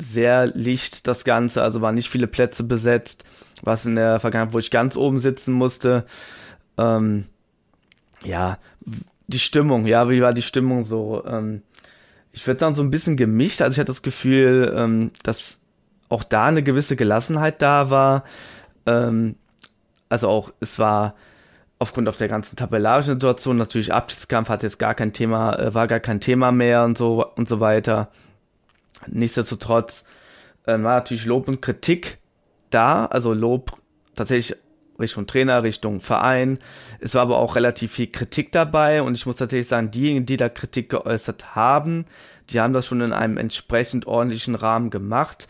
sehr licht das Ganze, also waren nicht viele Plätze besetzt, was in der Vergangenheit, wo ich ganz oben sitzen musste. Ähm, ja, die Stimmung, ja, wie war die Stimmung so? Ähm, ich würde sagen, so ein bisschen gemischt. Also ich hatte das Gefühl, ähm, dass auch da eine gewisse Gelassenheit da war. Ähm, also auch, es war aufgrund auf der ganzen tabellarischen Situation natürlich Abschiedskampf hat jetzt gar kein Thema, äh, war gar kein Thema mehr und so und so weiter. Nichtsdestotrotz äh, war natürlich Lob und Kritik da, also Lob tatsächlich Richtung Trainer, Richtung Verein. Es war aber auch relativ viel Kritik dabei und ich muss tatsächlich sagen, diejenigen, die da Kritik geäußert haben, die haben das schon in einem entsprechend ordentlichen Rahmen gemacht.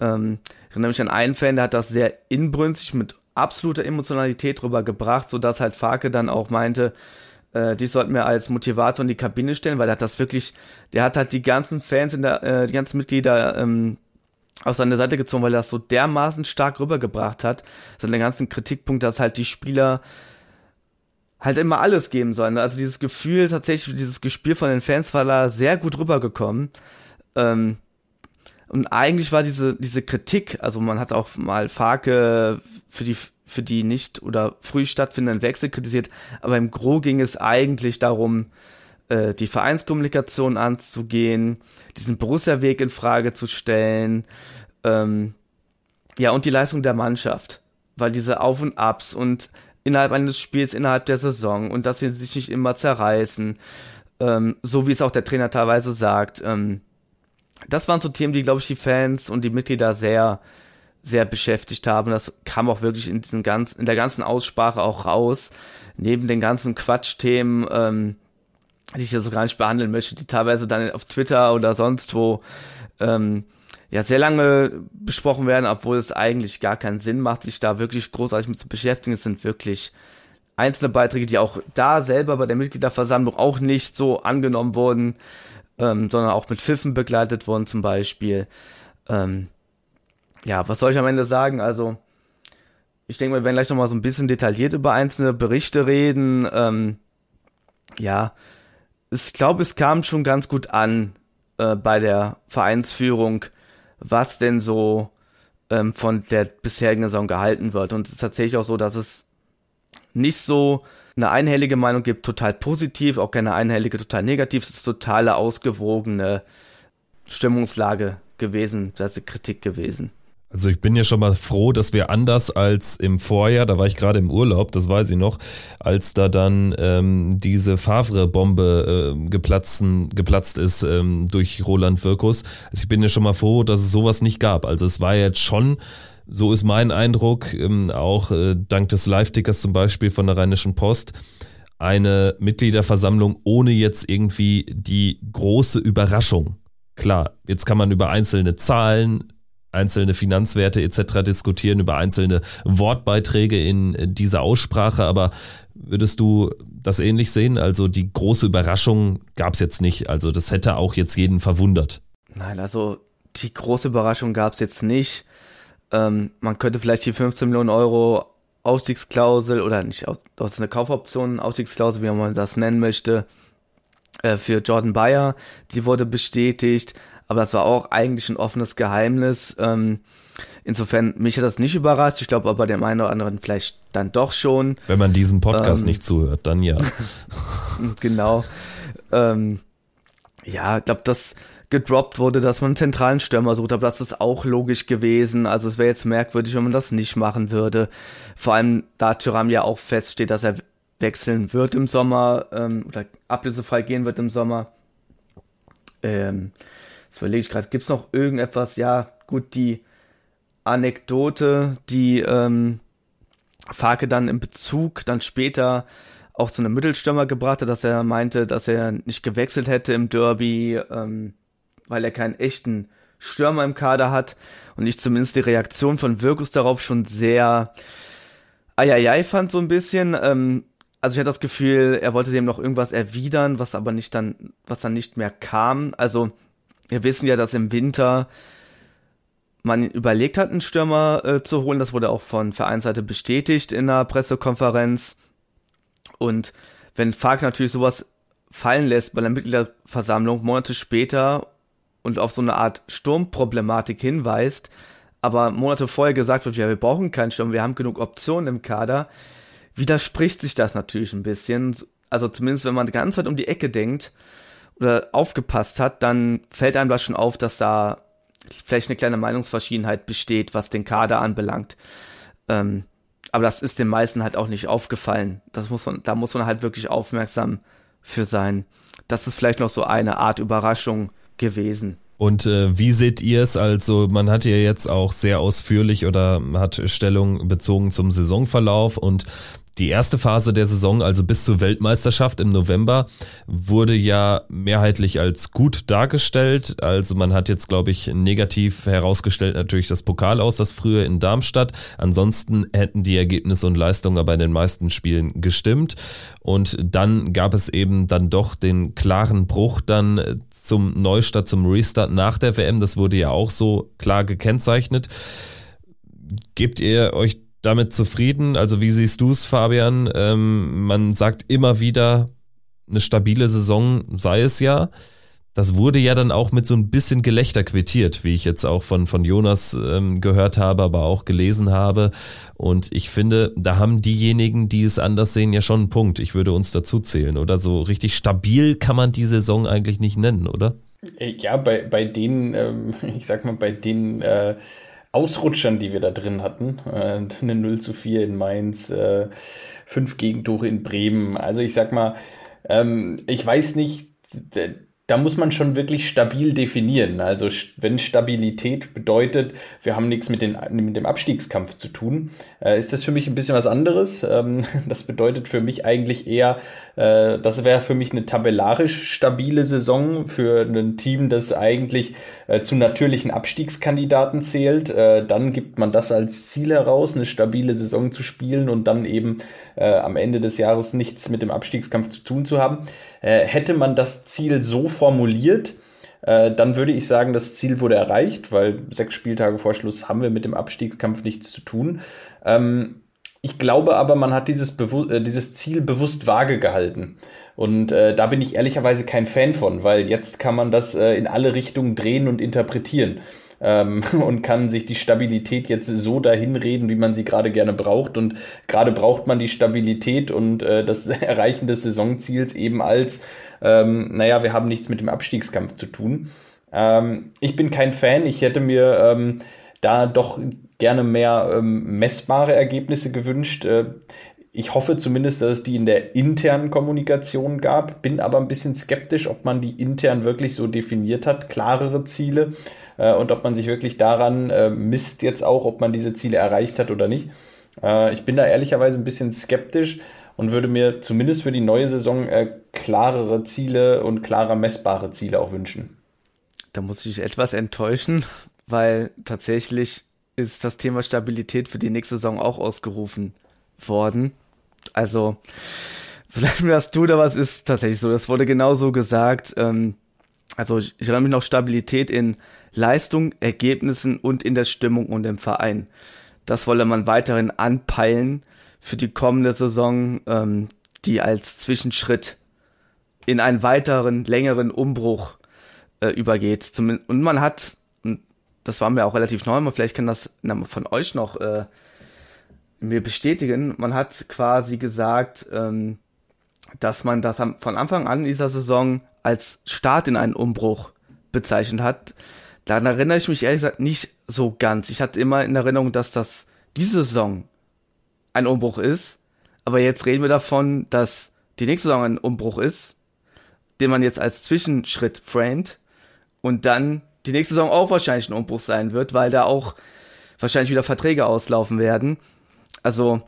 Ähm, ich erinnere mich an einen Fan, der hat das sehr inbrünstig mit absoluter Emotionalität rübergebracht, sodass halt Farke dann auch meinte, äh, die sollten wir als Motivator in die Kabine stellen, weil er hat das wirklich, der hat halt die ganzen Fans in der, äh, die ganzen Mitglieder ähm, auf seine Seite gezogen, weil er das so dermaßen stark rübergebracht hat. So den ganzen Kritikpunkt, dass halt die Spieler halt immer alles geben sollen. Also dieses Gefühl, tatsächlich, dieses Gespiel von den Fans war da sehr gut rübergekommen. Ähm, und eigentlich war diese, diese Kritik, also man hat auch mal Farke für die für die nicht oder früh stattfindenden Wechsel kritisiert, aber im Gro ging es eigentlich darum, äh, die Vereinskommunikation anzugehen, diesen Borussia-Weg in Frage zu stellen, ähm, ja, und die Leistung der Mannschaft, weil diese Auf und Abs und innerhalb eines Spiels, innerhalb der Saison und dass sie sich nicht immer zerreißen, ähm, so wie es auch der Trainer teilweise sagt, ähm, das waren so Themen, die, glaube ich, die Fans und die Mitglieder sehr sehr beschäftigt haben. Das kam auch wirklich in diesen ganz, in der ganzen Aussprache auch raus. Neben den ganzen Quatschthemen, ähm, die ich ja so gar nicht behandeln möchte, die teilweise dann auf Twitter oder sonst wo ähm, ja sehr lange besprochen werden, obwohl es eigentlich gar keinen Sinn macht, sich da wirklich großartig mit zu beschäftigen. Es sind wirklich einzelne Beiträge, die auch da selber bei der Mitgliederversammlung auch nicht so angenommen wurden, ähm, sondern auch mit Pfiffen begleitet wurden zum Beispiel. Ähm, ja, was soll ich am Ende sagen? Also, ich denke, wir werden gleich nochmal so ein bisschen detailliert über einzelne Berichte reden. Ähm, ja, ich glaube, es kam schon ganz gut an äh, bei der Vereinsführung, was denn so ähm, von der bisherigen Saison gehalten wird. Und es ist tatsächlich auch so, dass es nicht so eine einhellige Meinung gibt, total positiv, auch keine einhellige, total negativ. Es ist totale ausgewogene Stimmungslage gewesen, das ist Kritik gewesen. Also ich bin ja schon mal froh, dass wir anders als im Vorjahr, da war ich gerade im Urlaub, das weiß ich noch, als da dann ähm, diese Favre-Bombe äh, geplatzt ist ähm, durch Roland Wirkus. Also ich bin ja schon mal froh, dass es sowas nicht gab. Also es war jetzt schon, so ist mein Eindruck, ähm, auch äh, dank des Live-Tickers zum Beispiel von der Rheinischen Post, eine Mitgliederversammlung ohne jetzt irgendwie die große Überraschung. Klar, jetzt kann man über einzelne Zahlen einzelne Finanzwerte etc. diskutieren, über einzelne Wortbeiträge in dieser Aussprache, aber würdest du das ähnlich sehen? Also die große Überraschung gab es jetzt nicht. Also das hätte auch jetzt jeden verwundert. Nein, also die große Überraschung gab es jetzt nicht. Ähm, man könnte vielleicht die 15 Millionen Euro Ausstiegsklausel oder nicht, das ist eine Kaufoption, Ausstiegsklausel, wie man das nennen möchte, äh, für Jordan Bayer, die wurde bestätigt, aber das war auch eigentlich ein offenes Geheimnis. Ähm, insofern, mich hat das nicht überrascht, ich glaube aber dem einen oder anderen vielleicht dann doch schon. Wenn man diesen Podcast ähm, nicht zuhört, dann ja. <laughs> genau. Ähm, ja, ich glaube, das gedroppt wurde, dass man einen zentralen Stürmer sucht, aber das ist auch logisch gewesen. Also es wäre jetzt merkwürdig, wenn man das nicht machen würde. Vor allem, da Tyram ja auch feststeht, dass er wechseln wird im Sommer ähm, oder ablösefrei gehen wird im Sommer. Ähm, das überlege ich gerade. Gibt es noch irgendetwas? Ja, gut, die Anekdote, die ähm, Farke dann im Bezug dann später auch zu einem Mittelstürmer gebracht hat, dass er meinte, dass er nicht gewechselt hätte im Derby. Ähm, weil er keinen echten Stürmer im Kader hat und ich zumindest die Reaktion von Wirkus darauf schon sehr eieiei fand so ein bisschen. Ähm, also ich hatte das Gefühl, er wollte dem noch irgendwas erwidern, was aber nicht dann, was dann nicht mehr kam. Also wir wissen ja, dass im Winter man überlegt hat, einen Stürmer äh, zu holen. Das wurde auch von Vereinsseite bestätigt in der Pressekonferenz. Und wenn Fark natürlich sowas fallen lässt bei der Mitgliederversammlung Monate später und auf so eine Art Sturmproblematik hinweist, aber Monate vorher gesagt wird, ja, wir brauchen keinen Sturm, wir haben genug Optionen im Kader, widerspricht sich das natürlich ein bisschen. Also zumindest, wenn man ganz weit um die Ecke denkt oder aufgepasst hat, dann fällt einem das schon auf, dass da vielleicht eine kleine Meinungsverschiedenheit besteht, was den Kader anbelangt. Ähm, aber das ist den meisten halt auch nicht aufgefallen. Das muss man, da muss man halt wirklich aufmerksam für sein. Das ist vielleicht noch so eine Art Überraschung, gewesen. Und äh, wie seht ihr es? Also man hat ja jetzt auch sehr ausführlich oder hat Stellung bezogen zum Saisonverlauf und die erste Phase der Saison, also bis zur Weltmeisterschaft im November, wurde ja mehrheitlich als gut dargestellt. Also man hat jetzt, glaube ich, negativ herausgestellt natürlich das Pokal aus, das früher in Darmstadt. Ansonsten hätten die Ergebnisse und Leistungen aber in den meisten Spielen gestimmt. Und dann gab es eben dann doch den klaren Bruch dann zum Neustart, zum Restart nach der WM. Das wurde ja auch so klar gekennzeichnet. Gebt ihr euch damit zufrieden? Also wie siehst du es, Fabian? Ähm, man sagt immer wieder, eine stabile Saison sei es ja. Das wurde ja dann auch mit so ein bisschen Gelächter quittiert, wie ich jetzt auch von, von Jonas ähm, gehört habe, aber auch gelesen habe. Und ich finde, da haben diejenigen, die es anders sehen, ja schon einen Punkt. Ich würde uns dazu zählen, oder? So richtig stabil kann man die Saison eigentlich nicht nennen, oder? Äh, ja, bei, bei den, ähm, <laughs> ich sag mal, bei den äh, Ausrutschern, die wir da drin hatten. Äh, eine 0 zu 4 in Mainz, äh, fünf Gegentore in Bremen. Also ich sag mal, ähm, ich weiß nicht, da muss man schon wirklich stabil definieren. Also wenn Stabilität bedeutet, wir haben nichts mit, den, mit dem Abstiegskampf zu tun, äh, ist das für mich ein bisschen was anderes. Ähm, <laughs> das bedeutet für mich eigentlich eher, äh, das wäre für mich eine tabellarisch stabile Saison für ein Team, das eigentlich äh, zu natürlichen Abstiegskandidaten zählt. Äh, dann gibt man das als Ziel heraus, eine stabile Saison zu spielen und dann eben äh, am Ende des Jahres nichts mit dem Abstiegskampf zu tun zu haben. Äh, hätte man das Ziel so formuliert, äh, dann würde ich sagen, das Ziel wurde erreicht, weil sechs Spieltage vor Schluss haben wir mit dem Abstiegskampf nichts zu tun. Ähm, ich glaube aber, man hat dieses, Bewu dieses Ziel bewusst vage gehalten. Und äh, da bin ich ehrlicherweise kein Fan von, weil jetzt kann man das äh, in alle Richtungen drehen und interpretieren ähm, <laughs> und kann sich die Stabilität jetzt so dahin reden, wie man sie gerade gerne braucht. Und gerade braucht man die Stabilität und äh, das <laughs> Erreichen des Saisonziels eben als, ähm, naja, wir haben nichts mit dem Abstiegskampf zu tun. Ähm, ich bin kein Fan. Ich hätte mir ähm, da doch gerne mehr ähm, messbare Ergebnisse gewünscht. Äh, ich hoffe zumindest, dass es die in der internen Kommunikation gab, bin aber ein bisschen skeptisch, ob man die intern wirklich so definiert hat, klarere Ziele äh, und ob man sich wirklich daran äh, misst jetzt auch, ob man diese Ziele erreicht hat oder nicht. Äh, ich bin da ehrlicherweise ein bisschen skeptisch und würde mir zumindest für die neue Saison äh, klarere Ziele und klarer messbare Ziele auch wünschen. Da muss ich etwas enttäuschen, weil tatsächlich ist das Thema Stabilität für die nächste Saison auch ausgerufen worden. Also, solange das tut, aber es ist tatsächlich so. Das wurde genauso gesagt. Ähm, also, ich, ich erinnere mich noch Stabilität in Leistung, Ergebnissen und in der Stimmung und im Verein. Das wolle man weiterhin anpeilen für die kommende Saison, ähm, die als Zwischenschritt in einen weiteren, längeren Umbruch äh, übergeht. und man hat, und das war mir auch relativ neu, aber vielleicht kann das von euch noch äh, mir bestätigen, man hat quasi gesagt, ähm, dass man das von Anfang an dieser Saison als Start in einen Umbruch bezeichnet hat. Daran erinnere ich mich ehrlich gesagt nicht so ganz. Ich hatte immer in Erinnerung, dass das diese Saison ein Umbruch ist. Aber jetzt reden wir davon, dass die nächste Saison ein Umbruch ist, den man jetzt als Zwischenschritt framed und dann die nächste Saison auch wahrscheinlich ein Umbruch sein wird, weil da auch wahrscheinlich wieder Verträge auslaufen werden. Also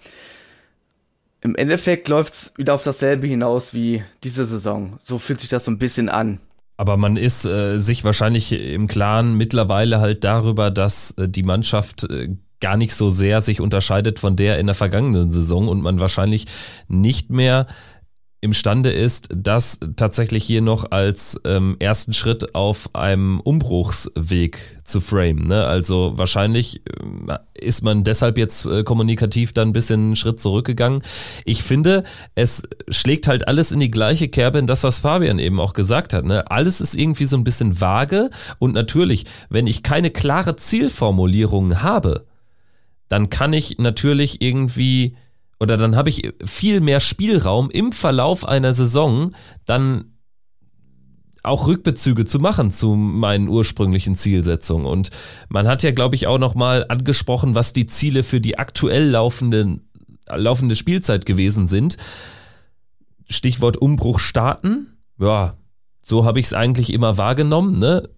im Endeffekt läuft es wieder auf dasselbe hinaus wie diese Saison. So fühlt sich das so ein bisschen an. Aber man ist äh, sich wahrscheinlich im Klaren mittlerweile halt darüber, dass äh, die Mannschaft äh, gar nicht so sehr sich unterscheidet von der in der vergangenen Saison und man wahrscheinlich nicht mehr imstande ist, das tatsächlich hier noch als ähm, ersten Schritt auf einem Umbruchsweg zu framen. Ne? Also wahrscheinlich äh, ist man deshalb jetzt äh, kommunikativ dann ein bisschen einen Schritt zurückgegangen. Ich finde, es schlägt halt alles in die gleiche Kerbe in das, was Fabian eben auch gesagt hat. Ne? Alles ist irgendwie so ein bisschen vage und natürlich, wenn ich keine klare Zielformulierung habe, dann kann ich natürlich irgendwie oder dann habe ich viel mehr Spielraum im Verlauf einer Saison dann auch Rückbezüge zu machen zu meinen ursprünglichen Zielsetzungen. Und man hat ja, glaube ich, auch nochmal angesprochen, was die Ziele für die aktuell laufenden, laufende Spielzeit gewesen sind. Stichwort Umbruch starten. Ja, so habe ich es eigentlich immer wahrgenommen. Ne?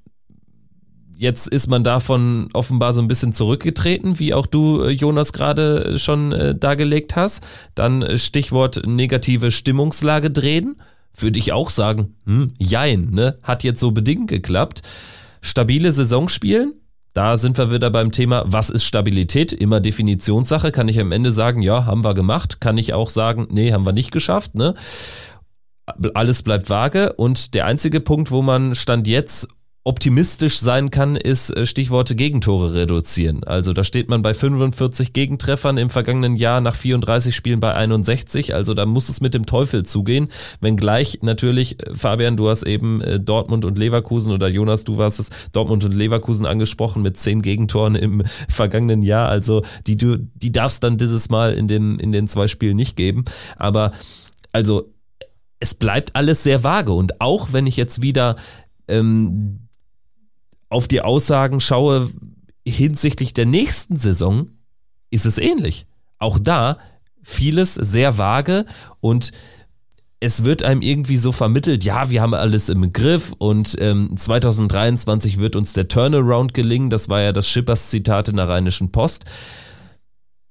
Jetzt ist man davon offenbar so ein bisschen zurückgetreten, wie auch du, äh, Jonas, gerade schon äh, dargelegt hast. Dann äh, Stichwort negative Stimmungslage drehen. Würde ich auch sagen, hm, jein, ne? Hat jetzt so bedingt geklappt. Stabile Saison spielen. Da sind wir wieder beim Thema, was ist Stabilität? Immer Definitionssache. Kann ich am Ende sagen, ja, haben wir gemacht. Kann ich auch sagen, nee, haben wir nicht geschafft, ne? Alles bleibt vage. Und der einzige Punkt, wo man Stand jetzt optimistisch sein kann, ist äh, Stichworte Gegentore reduzieren. Also da steht man bei 45 Gegentreffern im vergangenen Jahr nach 34 Spielen bei 61. Also da muss es mit dem Teufel zugehen. Wenngleich natürlich, äh, Fabian, du hast eben äh, Dortmund und Leverkusen oder Jonas, du warst es, Dortmund und Leverkusen angesprochen mit zehn Gegentoren im <laughs> vergangenen Jahr. Also die du, die darfst dann dieses Mal in den, in den zwei Spielen nicht geben. Aber also es bleibt alles sehr vage. Und auch wenn ich jetzt wieder ähm, auf die Aussagen schaue hinsichtlich der nächsten Saison, ist es ähnlich. Auch da vieles sehr vage und es wird einem irgendwie so vermittelt, ja, wir haben alles im Griff und ähm, 2023 wird uns der Turnaround gelingen. Das war ja das Schippers-Zitat in der Rheinischen Post.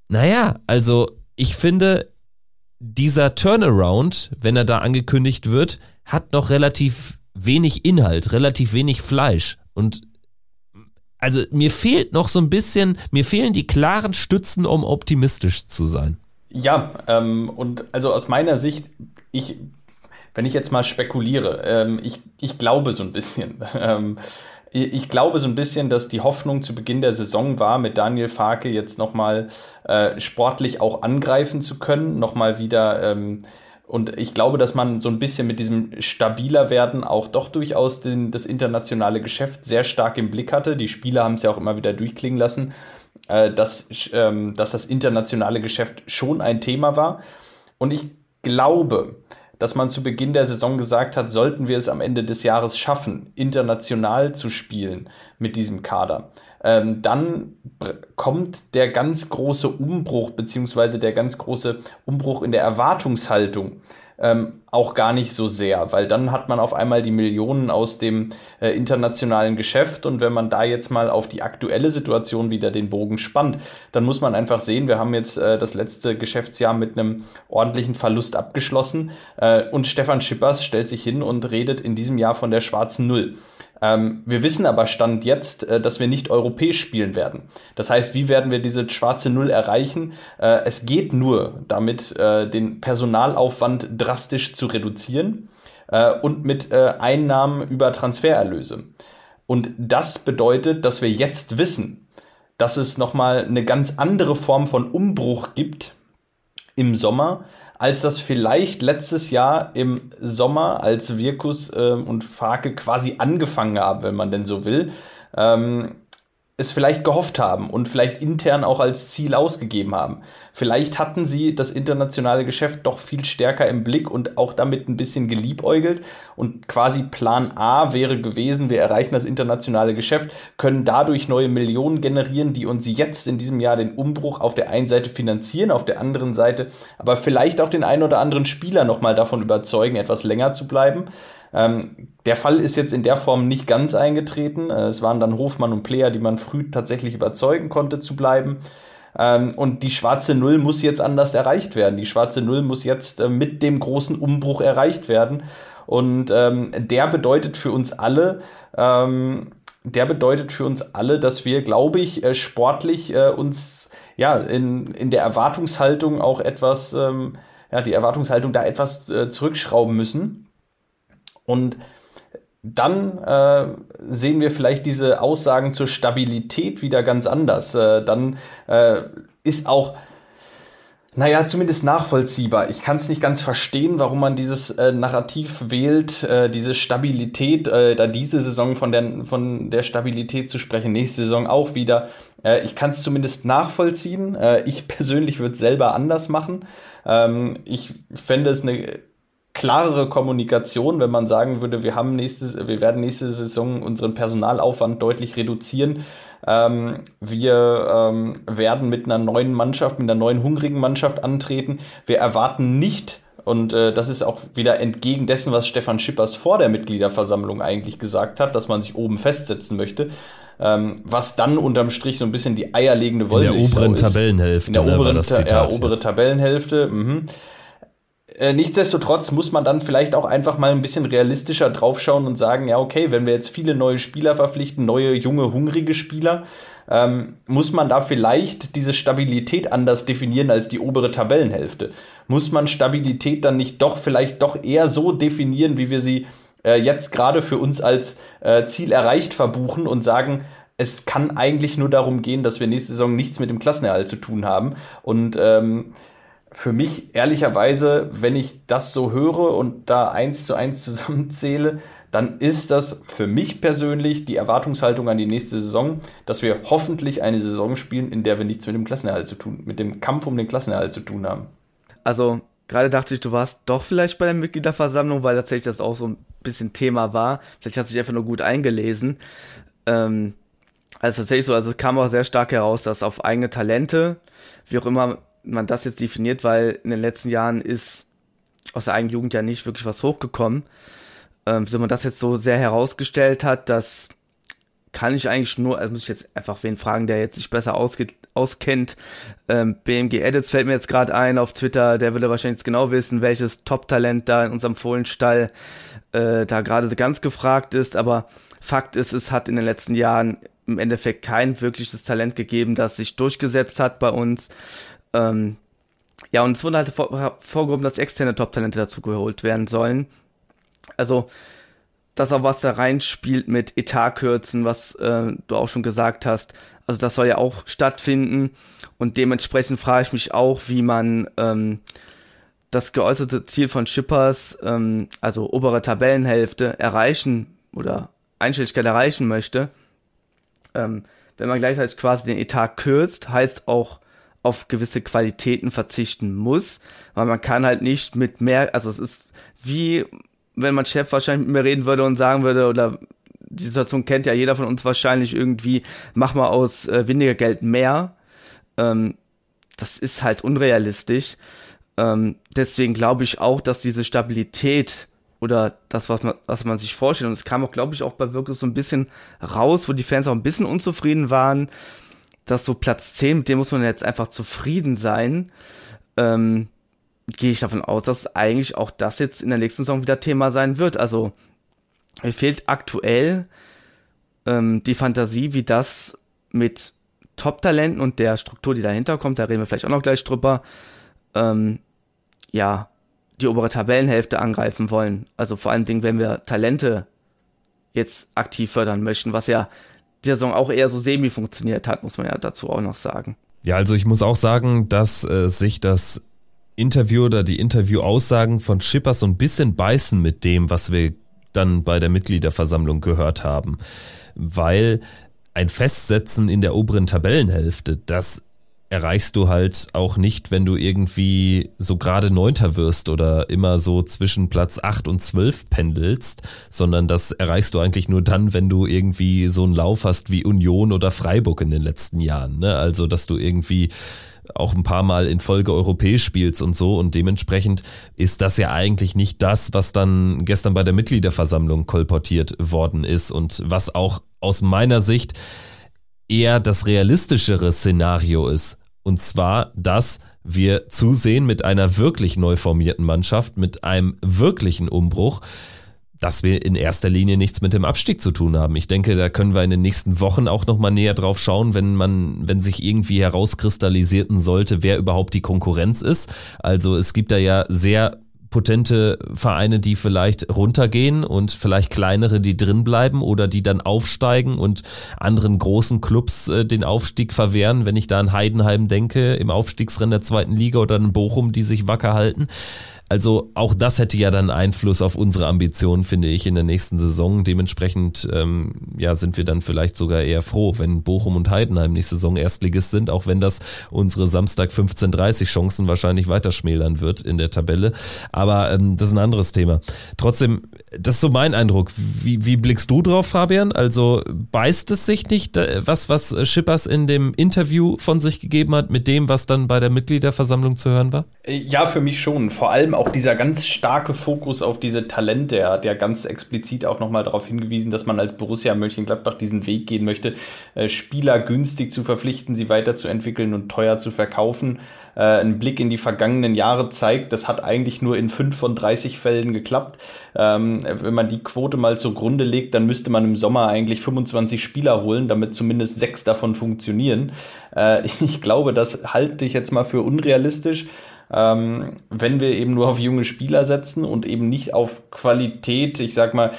Naja, also ich finde, dieser Turnaround, wenn er da angekündigt wird, hat noch relativ wenig Inhalt, relativ wenig Fleisch. Und also mir fehlt noch so ein bisschen, mir fehlen die klaren Stützen, um optimistisch zu sein. Ja, ähm, und also aus meiner Sicht, ich, wenn ich jetzt mal spekuliere, ähm, ich, ich glaube so ein bisschen, <laughs> ähm, ich glaube so ein bisschen, dass die Hoffnung zu Beginn der Saison war, mit Daniel Farke jetzt nochmal äh, sportlich auch angreifen zu können, nochmal wieder ähm, und ich glaube, dass man so ein bisschen mit diesem stabiler werden auch doch durchaus den, das internationale Geschäft sehr stark im Blick hatte. Die Spieler haben es ja auch immer wieder durchklingen lassen, äh, dass, ähm, dass das internationale Geschäft schon ein Thema war. Und ich glaube, dass man zu Beginn der Saison gesagt hat, sollten wir es am Ende des Jahres schaffen, international zu spielen mit diesem Kader, ähm, dann kommt der ganz große Umbruch, beziehungsweise der ganz große Umbruch in der Erwartungshaltung ähm, auch gar nicht so sehr, weil dann hat man auf einmal die Millionen aus dem äh, internationalen Geschäft und wenn man da jetzt mal auf die aktuelle Situation wieder den Bogen spannt, dann muss man einfach sehen, wir haben jetzt äh, das letzte Geschäftsjahr mit einem ordentlichen Verlust abgeschlossen äh, und Stefan Schippers stellt sich hin und redet in diesem Jahr von der schwarzen Null. Ähm, wir wissen aber Stand jetzt, äh, dass wir nicht europäisch spielen werden. Das heißt, wie werden wir diese schwarze Null erreichen? Äh, es geht nur damit, äh, den Personalaufwand drastisch zu reduzieren äh, und mit äh, Einnahmen über Transfererlöse. Und das bedeutet, dass wir jetzt wissen, dass es nochmal eine ganz andere Form von Umbruch gibt im Sommer, als das vielleicht letztes Jahr im Sommer, als Wirkus äh, und Farke quasi angefangen haben, wenn man denn so will. Ähm, es vielleicht gehofft haben und vielleicht intern auch als Ziel ausgegeben haben. Vielleicht hatten sie das internationale Geschäft doch viel stärker im Blick und auch damit ein bisschen geliebäugelt und quasi Plan A wäre gewesen, wir erreichen das internationale Geschäft, können dadurch neue Millionen generieren, die uns jetzt in diesem Jahr den Umbruch auf der einen Seite finanzieren, auf der anderen Seite aber vielleicht auch den einen oder anderen Spieler nochmal davon überzeugen, etwas länger zu bleiben. Ähm, der Fall ist jetzt in der Form nicht ganz eingetreten. Äh, es waren dann Hofmann und Player, die man früh tatsächlich überzeugen konnte zu bleiben. Ähm, und die schwarze Null muss jetzt anders erreicht werden. Die schwarze Null muss jetzt äh, mit dem großen Umbruch erreicht werden. Und ähm, der bedeutet für uns alle, ähm, der bedeutet für uns alle, dass wir, glaube ich, äh, sportlich äh, uns ja in, in der Erwartungshaltung auch etwas, ähm, ja, die Erwartungshaltung da etwas äh, zurückschrauben müssen. Und dann äh, sehen wir vielleicht diese Aussagen zur Stabilität wieder ganz anders. Äh, dann äh, ist auch, naja, zumindest nachvollziehbar. Ich kann es nicht ganz verstehen, warum man dieses äh, Narrativ wählt, äh, diese Stabilität, äh, da diese Saison von der, von der Stabilität zu sprechen, nächste Saison auch wieder. Ich kann es zumindest nachvollziehen. Ich <laughs> persönlich würde es selber anders machen. Ähm, ich fände es eine klarere Kommunikation, wenn man sagen würde, wir haben nächstes, wir werden nächste Saison unseren Personalaufwand deutlich reduzieren. Ähm, wir ähm, werden mit einer neuen Mannschaft, mit einer neuen hungrigen Mannschaft antreten. Wir erwarten nicht, und äh, das ist auch wieder entgegen dessen, was Stefan Schippers vor der Mitgliederversammlung eigentlich gesagt hat, dass man sich oben festsetzen möchte. Ähm, was dann unterm Strich so ein bisschen die eierlegende Wollmilchsau ist. In der oberen Tabellenhälfte. In der ne, oberen, Zitat, ja, obere Tabellenhälfte. Mhm. Äh, nichtsdestotrotz muss man dann vielleicht auch einfach mal ein bisschen realistischer draufschauen und sagen, ja, okay, wenn wir jetzt viele neue Spieler verpflichten, neue, junge, hungrige Spieler, ähm, muss man da vielleicht diese Stabilität anders definieren als die obere Tabellenhälfte? Muss man Stabilität dann nicht doch vielleicht doch eher so definieren, wie wir sie äh, jetzt gerade für uns als äh, Ziel erreicht verbuchen und sagen, es kann eigentlich nur darum gehen, dass wir nächste Saison nichts mit dem Klassenerhalt zu tun haben und ähm, für mich ehrlicherweise, wenn ich das so höre und da eins zu eins zusammenzähle, dann ist das für mich persönlich die Erwartungshaltung an die nächste Saison, dass wir hoffentlich eine Saison spielen, in der wir nichts mit dem Klassenerhalt zu tun, mit dem Kampf um den Klassenerhalt zu tun haben. Also gerade dachte ich, du warst doch vielleicht bei der Mitgliederversammlung, weil tatsächlich das auch so ein bisschen Thema war. Vielleicht hat sich einfach nur gut eingelesen. Ähm, also tatsächlich so, also es kam auch sehr stark heraus, dass auf eigene Talente, wie auch immer man das jetzt definiert, weil in den letzten Jahren ist aus der eigenen Jugend ja nicht wirklich was hochgekommen. Ähm, wenn man das jetzt so sehr herausgestellt hat, das kann ich eigentlich nur, also muss ich jetzt einfach wen fragen, der jetzt sich besser auskennt. Ähm, BMG Edits fällt mir jetzt gerade ein auf Twitter, der würde wahrscheinlich jetzt genau wissen, welches Top-Talent da in unserem Fohlenstall äh, da gerade so ganz gefragt ist, aber Fakt ist, es hat in den letzten Jahren im Endeffekt kein wirkliches Talent gegeben, das sich durchgesetzt hat bei uns. Ähm, ja, und es wurde halt vor, vorgehoben, dass externe Top-Talente dazu geholt werden sollen. Also, das auch was da reinspielt mit Etatkürzen, was äh, du auch schon gesagt hast. Also das soll ja auch stattfinden. Und dementsprechend frage ich mich auch, wie man ähm, das geäußerte Ziel von Shippers, ähm, also obere Tabellenhälfte, erreichen oder Einstelligkeit erreichen möchte. Ähm, wenn man gleichzeitig quasi den Etat kürzt, heißt auch auf gewisse Qualitäten verzichten muss, weil man kann halt nicht mit mehr, also es ist wie, wenn mein Chef wahrscheinlich mit mir reden würde und sagen würde, oder die Situation kennt ja jeder von uns wahrscheinlich irgendwie, mach mal aus äh, weniger Geld mehr. Ähm, das ist halt unrealistisch. Ähm, deswegen glaube ich auch, dass diese Stabilität oder das, was man, was man sich vorstellt, und es kam auch, glaube ich, auch bei wirklich so ein bisschen raus, wo die Fans auch ein bisschen unzufrieden waren, dass so Platz 10, mit dem muss man jetzt einfach zufrieden sein. Ähm, gehe ich davon aus, dass eigentlich auch das jetzt in der nächsten Saison wieder Thema sein wird. Also mir fehlt aktuell ähm, die Fantasie, wie das mit Top-Talenten und der Struktur, die dahinter kommt, da reden wir vielleicht auch noch gleich drüber, ähm, ja, die obere Tabellenhälfte angreifen wollen. Also vor allen Dingen, wenn wir Talente jetzt aktiv fördern möchten, was ja die Saison auch eher so semi funktioniert hat, muss man ja dazu auch noch sagen. Ja, also ich muss auch sagen, dass äh, sich das Interview oder die Interviewaussagen von Schippers so ein bisschen beißen mit dem, was wir dann bei der Mitgliederversammlung gehört haben. Weil ein Festsetzen in der oberen Tabellenhälfte, das erreichst du halt auch nicht, wenn du irgendwie so gerade Neunter wirst oder immer so zwischen Platz 8 und 12 pendelst, sondern das erreichst du eigentlich nur dann, wenn du irgendwie so einen Lauf hast wie Union oder Freiburg in den letzten Jahren. Ne? Also, dass du irgendwie auch ein paar Mal in Folge europäisch spielst und so und dementsprechend ist das ja eigentlich nicht das, was dann gestern bei der Mitgliederversammlung kolportiert worden ist und was auch aus meiner Sicht eher das realistischere Szenario ist. Und zwar, dass wir zusehen mit einer wirklich neu formierten Mannschaft, mit einem wirklichen Umbruch, dass wir in erster Linie nichts mit dem Abstieg zu tun haben. Ich denke, da können wir in den nächsten Wochen auch nochmal näher drauf schauen, wenn man, wenn sich irgendwie herauskristallisieren sollte, wer überhaupt die Konkurrenz ist. Also es gibt da ja sehr potente Vereine, die vielleicht runtergehen und vielleicht kleinere, die drin bleiben oder die dann aufsteigen und anderen großen Clubs äh, den Aufstieg verwehren. Wenn ich da an Heidenheim denke, im Aufstiegsrennen der zweiten Liga oder an Bochum, die sich wacker halten. Also auch das hätte ja dann Einfluss auf unsere Ambitionen, finde ich, in der nächsten Saison. Dementsprechend ähm, ja, sind wir dann vielleicht sogar eher froh, wenn Bochum und Heidenheim nächste Saison Erstligist sind, auch wenn das unsere Samstag 15:30 Chancen wahrscheinlich weiter schmälern wird in der Tabelle. Aber ähm, das ist ein anderes Thema. Trotzdem, das ist so mein Eindruck. Wie, wie blickst du drauf, Fabian? Also beißt es sich nicht, äh, was, was Schippers in dem Interview von sich gegeben hat, mit dem, was dann bei der Mitgliederversammlung zu hören war? Ja, für mich schon. Vor allem auch dieser ganz starke Fokus auf diese Talente, der, der ganz explizit auch nochmal darauf hingewiesen, dass man als Borussia Mönchengladbach diesen Weg gehen möchte, äh, Spieler günstig zu verpflichten, sie weiterzuentwickeln und teuer zu verkaufen. Äh, ein Blick in die vergangenen Jahre zeigt, das hat eigentlich nur in fünf von 30 Fällen geklappt. Ähm, wenn man die Quote mal zugrunde legt, dann müsste man im Sommer eigentlich 25 Spieler holen, damit zumindest sechs davon funktionieren. Äh, <laughs> ich glaube, das halte ich jetzt mal für unrealistisch ähm, wenn wir eben nur auf junge Spieler setzen und eben nicht auf Qualität, ich sag mal,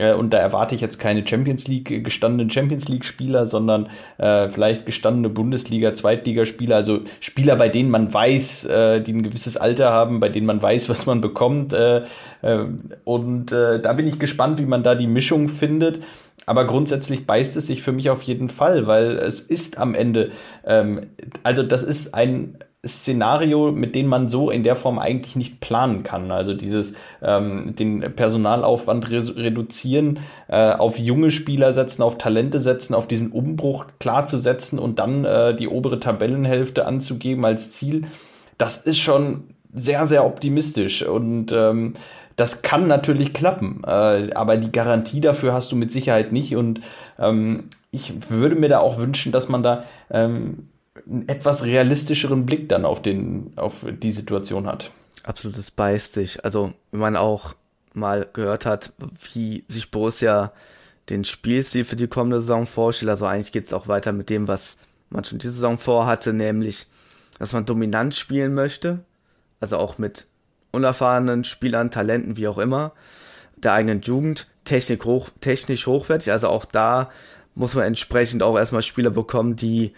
äh, und da erwarte ich jetzt keine Champions League, gestandenen Champions League-Spieler, sondern äh, vielleicht gestandene Bundesliga, Zweitligaspieler, also Spieler, bei denen man weiß, äh, die ein gewisses Alter haben, bei denen man weiß, was man bekommt. Äh, äh, und äh, da bin ich gespannt, wie man da die Mischung findet. Aber grundsätzlich beißt es sich für mich auf jeden Fall, weil es ist am Ende, ähm, also das ist ein Szenario, mit dem man so in der Form eigentlich nicht planen kann. Also dieses ähm, den Personalaufwand re reduzieren, äh, auf junge Spieler setzen, auf Talente setzen, auf diesen Umbruch klar zu setzen und dann äh, die obere Tabellenhälfte anzugeben als Ziel. Das ist schon sehr, sehr optimistisch und ähm, das kann natürlich klappen, äh, aber die Garantie dafür hast du mit Sicherheit nicht und ähm, ich würde mir da auch wünschen, dass man da ähm, einen etwas realistischeren Blick dann auf, den, auf die Situation hat. Absolut, das beißt sich. Also, wenn man auch mal gehört hat, wie sich Borussia den Spielstil für die kommende Saison vorstellt, also eigentlich geht es auch weiter mit dem, was man schon diese Saison vorhatte, nämlich, dass man dominant spielen möchte, also auch mit unerfahrenen Spielern, Talenten, wie auch immer, der eigenen Jugend, Technik hoch, technisch hochwertig, also auch da muss man entsprechend auch erstmal Spieler bekommen, die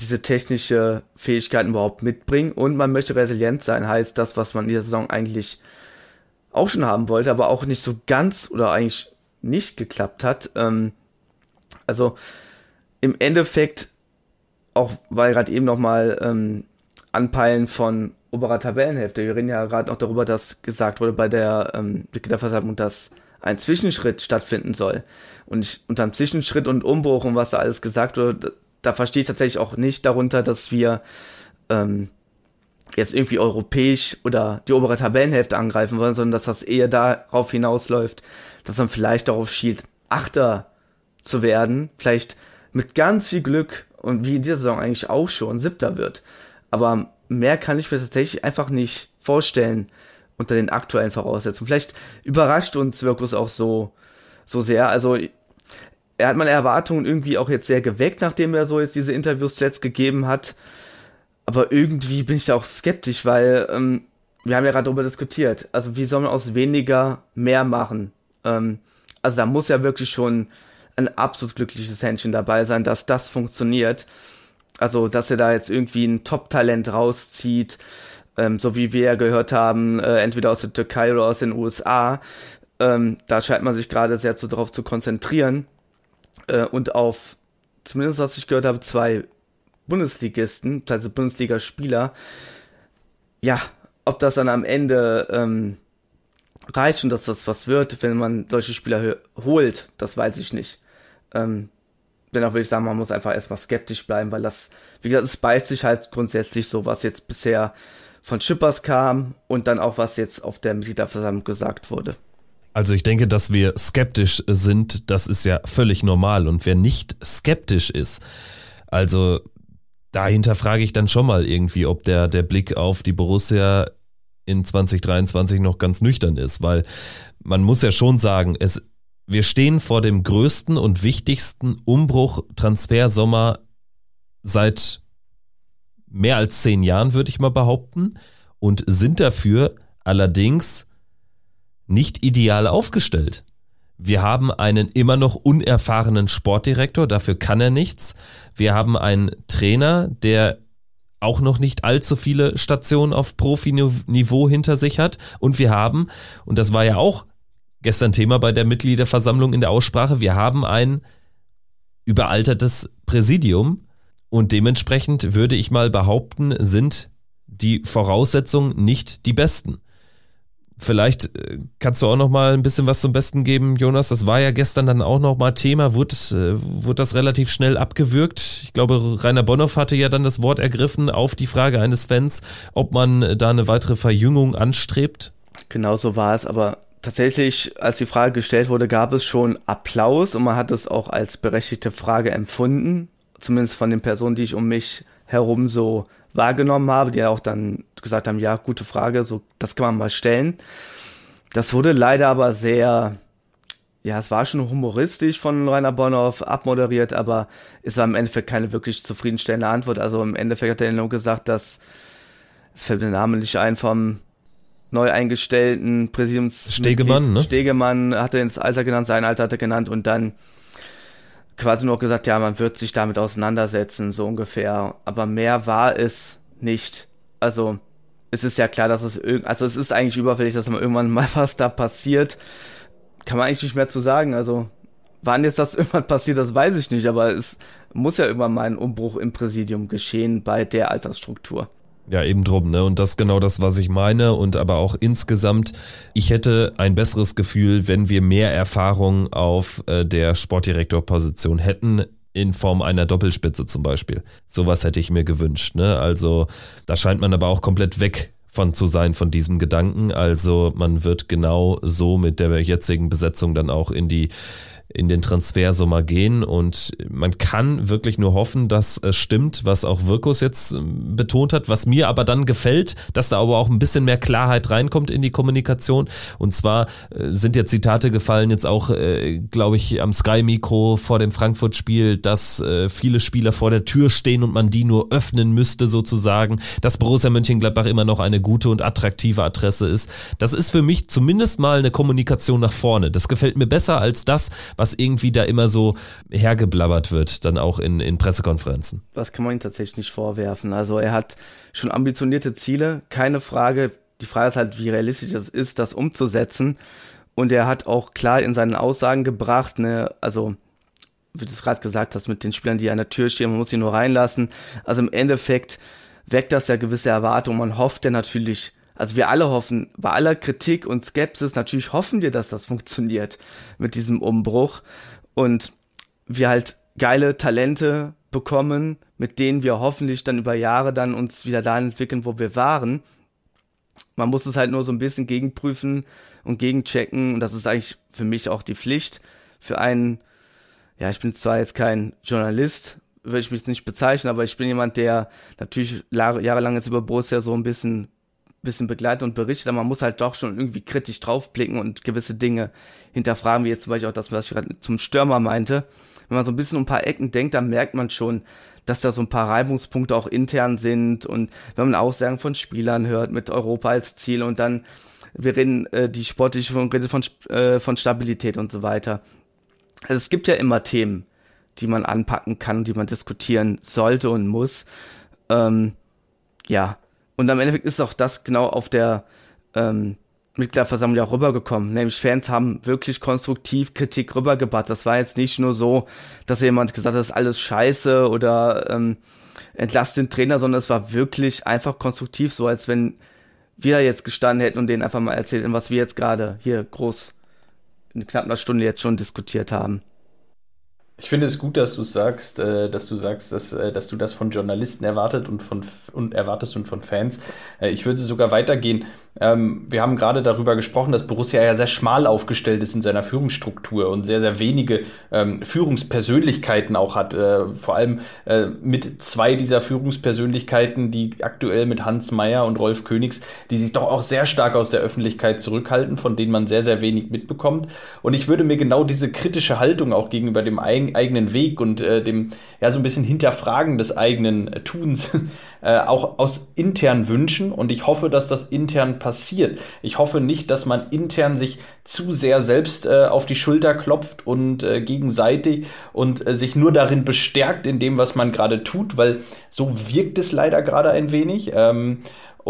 diese technische Fähigkeiten überhaupt mitbringen und man möchte resilient sein, heißt das, was man in dieser Saison eigentlich auch schon haben wollte, aber auch nicht so ganz oder eigentlich nicht geklappt hat. Ähm, also im Endeffekt, auch weil gerade eben nochmal ähm, Anpeilen von oberer Tabellenhälfte, wir reden ja gerade noch darüber, dass gesagt wurde bei der ähm, Mitgliederversammlung, dass ein Zwischenschritt stattfinden soll. Und ich, unter einem Zwischenschritt und Umbruch und was da alles gesagt wurde, da verstehe ich tatsächlich auch nicht darunter, dass wir ähm, jetzt irgendwie europäisch oder die obere Tabellenhälfte angreifen wollen, sondern dass das eher darauf hinausläuft, dass man vielleicht darauf schielt, Achter zu werden, vielleicht mit ganz viel Glück und wie in dieser Saison eigentlich auch schon Siebter wird. Aber mehr kann ich mir tatsächlich einfach nicht vorstellen unter den aktuellen Voraussetzungen. Vielleicht überrascht uns Wirkus auch so so sehr. Also er hat meine Erwartungen irgendwie auch jetzt sehr geweckt, nachdem er so jetzt diese Interviews letzt gegeben hat. Aber irgendwie bin ich da auch skeptisch, weil ähm, wir haben ja gerade darüber diskutiert. Also wie soll man aus weniger mehr machen? Ähm, also da muss ja wirklich schon ein absolut glückliches Händchen dabei sein, dass das funktioniert. Also, dass er da jetzt irgendwie ein Top-Talent rauszieht, ähm, so wie wir ja gehört haben, äh, entweder aus der Türkei oder aus den USA. Ähm, da scheint man sich gerade sehr zu, darauf zu konzentrieren. Äh, und auf, zumindest was ich gehört habe, zwei Bundesligisten, also Bundesligaspieler. Ja, ob das dann am Ende ähm, reicht und dass das was wird, wenn man solche Spieler holt, das weiß ich nicht. Ähm, dennoch würde ich sagen, man muss einfach erstmal skeptisch bleiben, weil das, wie gesagt, es beißt sich halt grundsätzlich so, was jetzt bisher von Schippers kam und dann auch, was jetzt auf der Mitgliederversammlung gesagt wurde. Also ich denke, dass wir skeptisch sind, das ist ja völlig normal. Und wer nicht skeptisch ist, also dahinter frage ich dann schon mal irgendwie, ob der, der Blick auf die Borussia in 2023 noch ganz nüchtern ist, weil man muss ja schon sagen, es, wir stehen vor dem größten und wichtigsten Umbruch Transfersommer seit mehr als zehn Jahren, würde ich mal behaupten, und sind dafür allerdings nicht ideal aufgestellt. Wir haben einen immer noch unerfahrenen Sportdirektor, dafür kann er nichts. Wir haben einen Trainer, der auch noch nicht allzu viele Stationen auf Profiniveau hinter sich hat. Und wir haben, und das war ja auch gestern Thema bei der Mitgliederversammlung in der Aussprache, wir haben ein überaltertes Präsidium und dementsprechend würde ich mal behaupten, sind die Voraussetzungen nicht die besten. Vielleicht äh, kannst du auch noch mal ein bisschen was zum Besten geben, Jonas. Das war ja gestern dann auch noch mal Thema. Wurde, äh, wurde das relativ schnell abgewürgt? Ich glaube, Rainer Bonhoff hatte ja dann das Wort ergriffen auf die Frage eines Fans, ob man da eine weitere Verjüngung anstrebt. Genau so war es. Aber tatsächlich, als die Frage gestellt wurde, gab es schon Applaus und man hat es auch als berechtigte Frage empfunden. Zumindest von den Personen, die ich um mich herum so wahrgenommen habe, die auch dann gesagt haben, ja, gute Frage, so das kann man mal stellen. Das wurde leider aber sehr, ja, es war schon humoristisch von Rainer Bonhoff abmoderiert, aber es war im Endeffekt keine wirklich zufriedenstellende Antwort. Also im Endeffekt hat er nur gesagt, dass es fällt der Name nicht ein vom neu eingestellten Präsidiums Stegemann, ne? Stegemann hat er ins Alter genannt, sein Alter hat er genannt und dann quasi nur gesagt, ja, man wird sich damit auseinandersetzen, so ungefähr. Aber mehr war es nicht. Also, es ist ja klar, dass es irgend, also es ist eigentlich überfällig, dass mal irgendwann <laughs> mal was da passiert. Kann man eigentlich nicht mehr zu sagen. Also, wann jetzt das <laughs> irgendwann passiert, das weiß ich nicht, aber es muss ja irgendwann mal ein Umbruch im Präsidium geschehen bei der Altersstruktur. Ja, eben drum, ne? Und das ist genau das, was ich meine. Und aber auch insgesamt, ich hätte ein besseres Gefühl, wenn wir mehr Erfahrung auf äh, der Sportdirektorposition hätten, in Form einer Doppelspitze zum Beispiel. Sowas hätte ich mir gewünscht, ne? Also, da scheint man aber auch komplett weg von zu sein von diesem Gedanken. Also man wird genau so mit der jetzigen Besetzung dann auch in die in den Transfersommer gehen und man kann wirklich nur hoffen, dass es stimmt, was auch Wirkus jetzt ähm, betont hat, was mir aber dann gefällt, dass da aber auch ein bisschen mehr Klarheit reinkommt in die Kommunikation und zwar äh, sind ja Zitate gefallen jetzt auch, äh, glaube ich, am Sky-Mikro vor dem Frankfurt-Spiel, dass äh, viele Spieler vor der Tür stehen und man die nur öffnen müsste sozusagen, dass Borussia Mönchengladbach immer noch eine gute und attraktive Adresse ist. Das ist für mich zumindest mal eine Kommunikation nach vorne. Das gefällt mir besser als das, was irgendwie da immer so hergeblabbert wird, dann auch in, in Pressekonferenzen. Das kann man ihm tatsächlich nicht vorwerfen. Also er hat schon ambitionierte Ziele, keine Frage. Die Frage ist halt, wie realistisch es ist, das umzusetzen. Und er hat auch klar in seinen Aussagen gebracht, ne, also wie du es gerade gesagt hast, mit den Spielern, die an der Tür stehen, man muss sie nur reinlassen. Also im Endeffekt weckt das ja gewisse Erwartungen. Man hofft ja natürlich, also wir alle hoffen, bei aller Kritik und Skepsis, natürlich hoffen wir, dass das funktioniert mit diesem Umbruch. Und wir halt geile Talente bekommen, mit denen wir hoffentlich dann über Jahre dann uns wieder dahin entwickeln, wo wir waren. Man muss es halt nur so ein bisschen gegenprüfen und gegenchecken. Und das ist eigentlich für mich auch die Pflicht. Für einen, ja, ich bin zwar jetzt kein Journalist, würde ich mich nicht bezeichnen, aber ich bin jemand, der natürlich jahrelang jetzt über Borussia so ein bisschen bisschen begleitet und berichtet, aber man muss halt doch schon irgendwie kritisch draufblicken und gewisse Dinge hinterfragen, wie jetzt zum Beispiel auch das, was ich gerade zum Stürmer meinte. Wenn man so ein bisschen um ein paar Ecken denkt, dann merkt man schon, dass da so ein paar Reibungspunkte auch intern sind und wenn man Aussagen von Spielern hört mit Europa als Ziel und dann wir reden äh, die sportliche von, von, äh, von Stabilität und so weiter. Also es gibt ja immer Themen, die man anpacken kann, die man diskutieren sollte und muss. Ähm, ja, und am Endeffekt ist auch das genau auf der ähm, Mitgliederversammlung auch rübergekommen. Nämlich Fans haben wirklich konstruktiv Kritik rübergebracht. Das war jetzt nicht nur so, dass jemand gesagt hat, das ist alles scheiße oder ähm, entlasst den Trainer, sondern es war wirklich einfach konstruktiv, so als wenn wir jetzt gestanden hätten und denen einfach mal erzählt, was wir jetzt gerade hier groß in knapp einer Stunde jetzt schon diskutiert haben. Ich finde es gut, dass du sagst, äh, dass du sagst, dass, äh, dass du das von Journalisten erwartet und von und erwartest und von Fans. Äh, ich würde sogar weitergehen. Ähm, wir haben gerade darüber gesprochen, dass Borussia ja sehr schmal aufgestellt ist in seiner Führungsstruktur und sehr, sehr wenige ähm, Führungspersönlichkeiten auch hat. Vor allem mit zwei dieser Führungspersönlichkeiten, die aktuell mit Hans Meyer und Rolf Königs, die sich doch auch sehr stark aus der Öffentlichkeit zurückhalten, von denen man sehr, sehr wenig mitbekommt. Und ich würde mir genau diese kritische Haltung auch gegenüber dem eigenen Weg und äh, dem, ja, so ein bisschen Hinterfragen des eigenen äh, Tuns <laughs> äh, auch aus intern wünschen und ich hoffe, dass das intern passiert. Ich hoffe nicht, dass man intern sich zu sehr selbst äh, auf die Schulter klopft und äh, gegenseitig und äh, sich nur darin bestärkt in dem, was man gerade tut, weil so wirkt es leider gerade ein wenig. Ähm,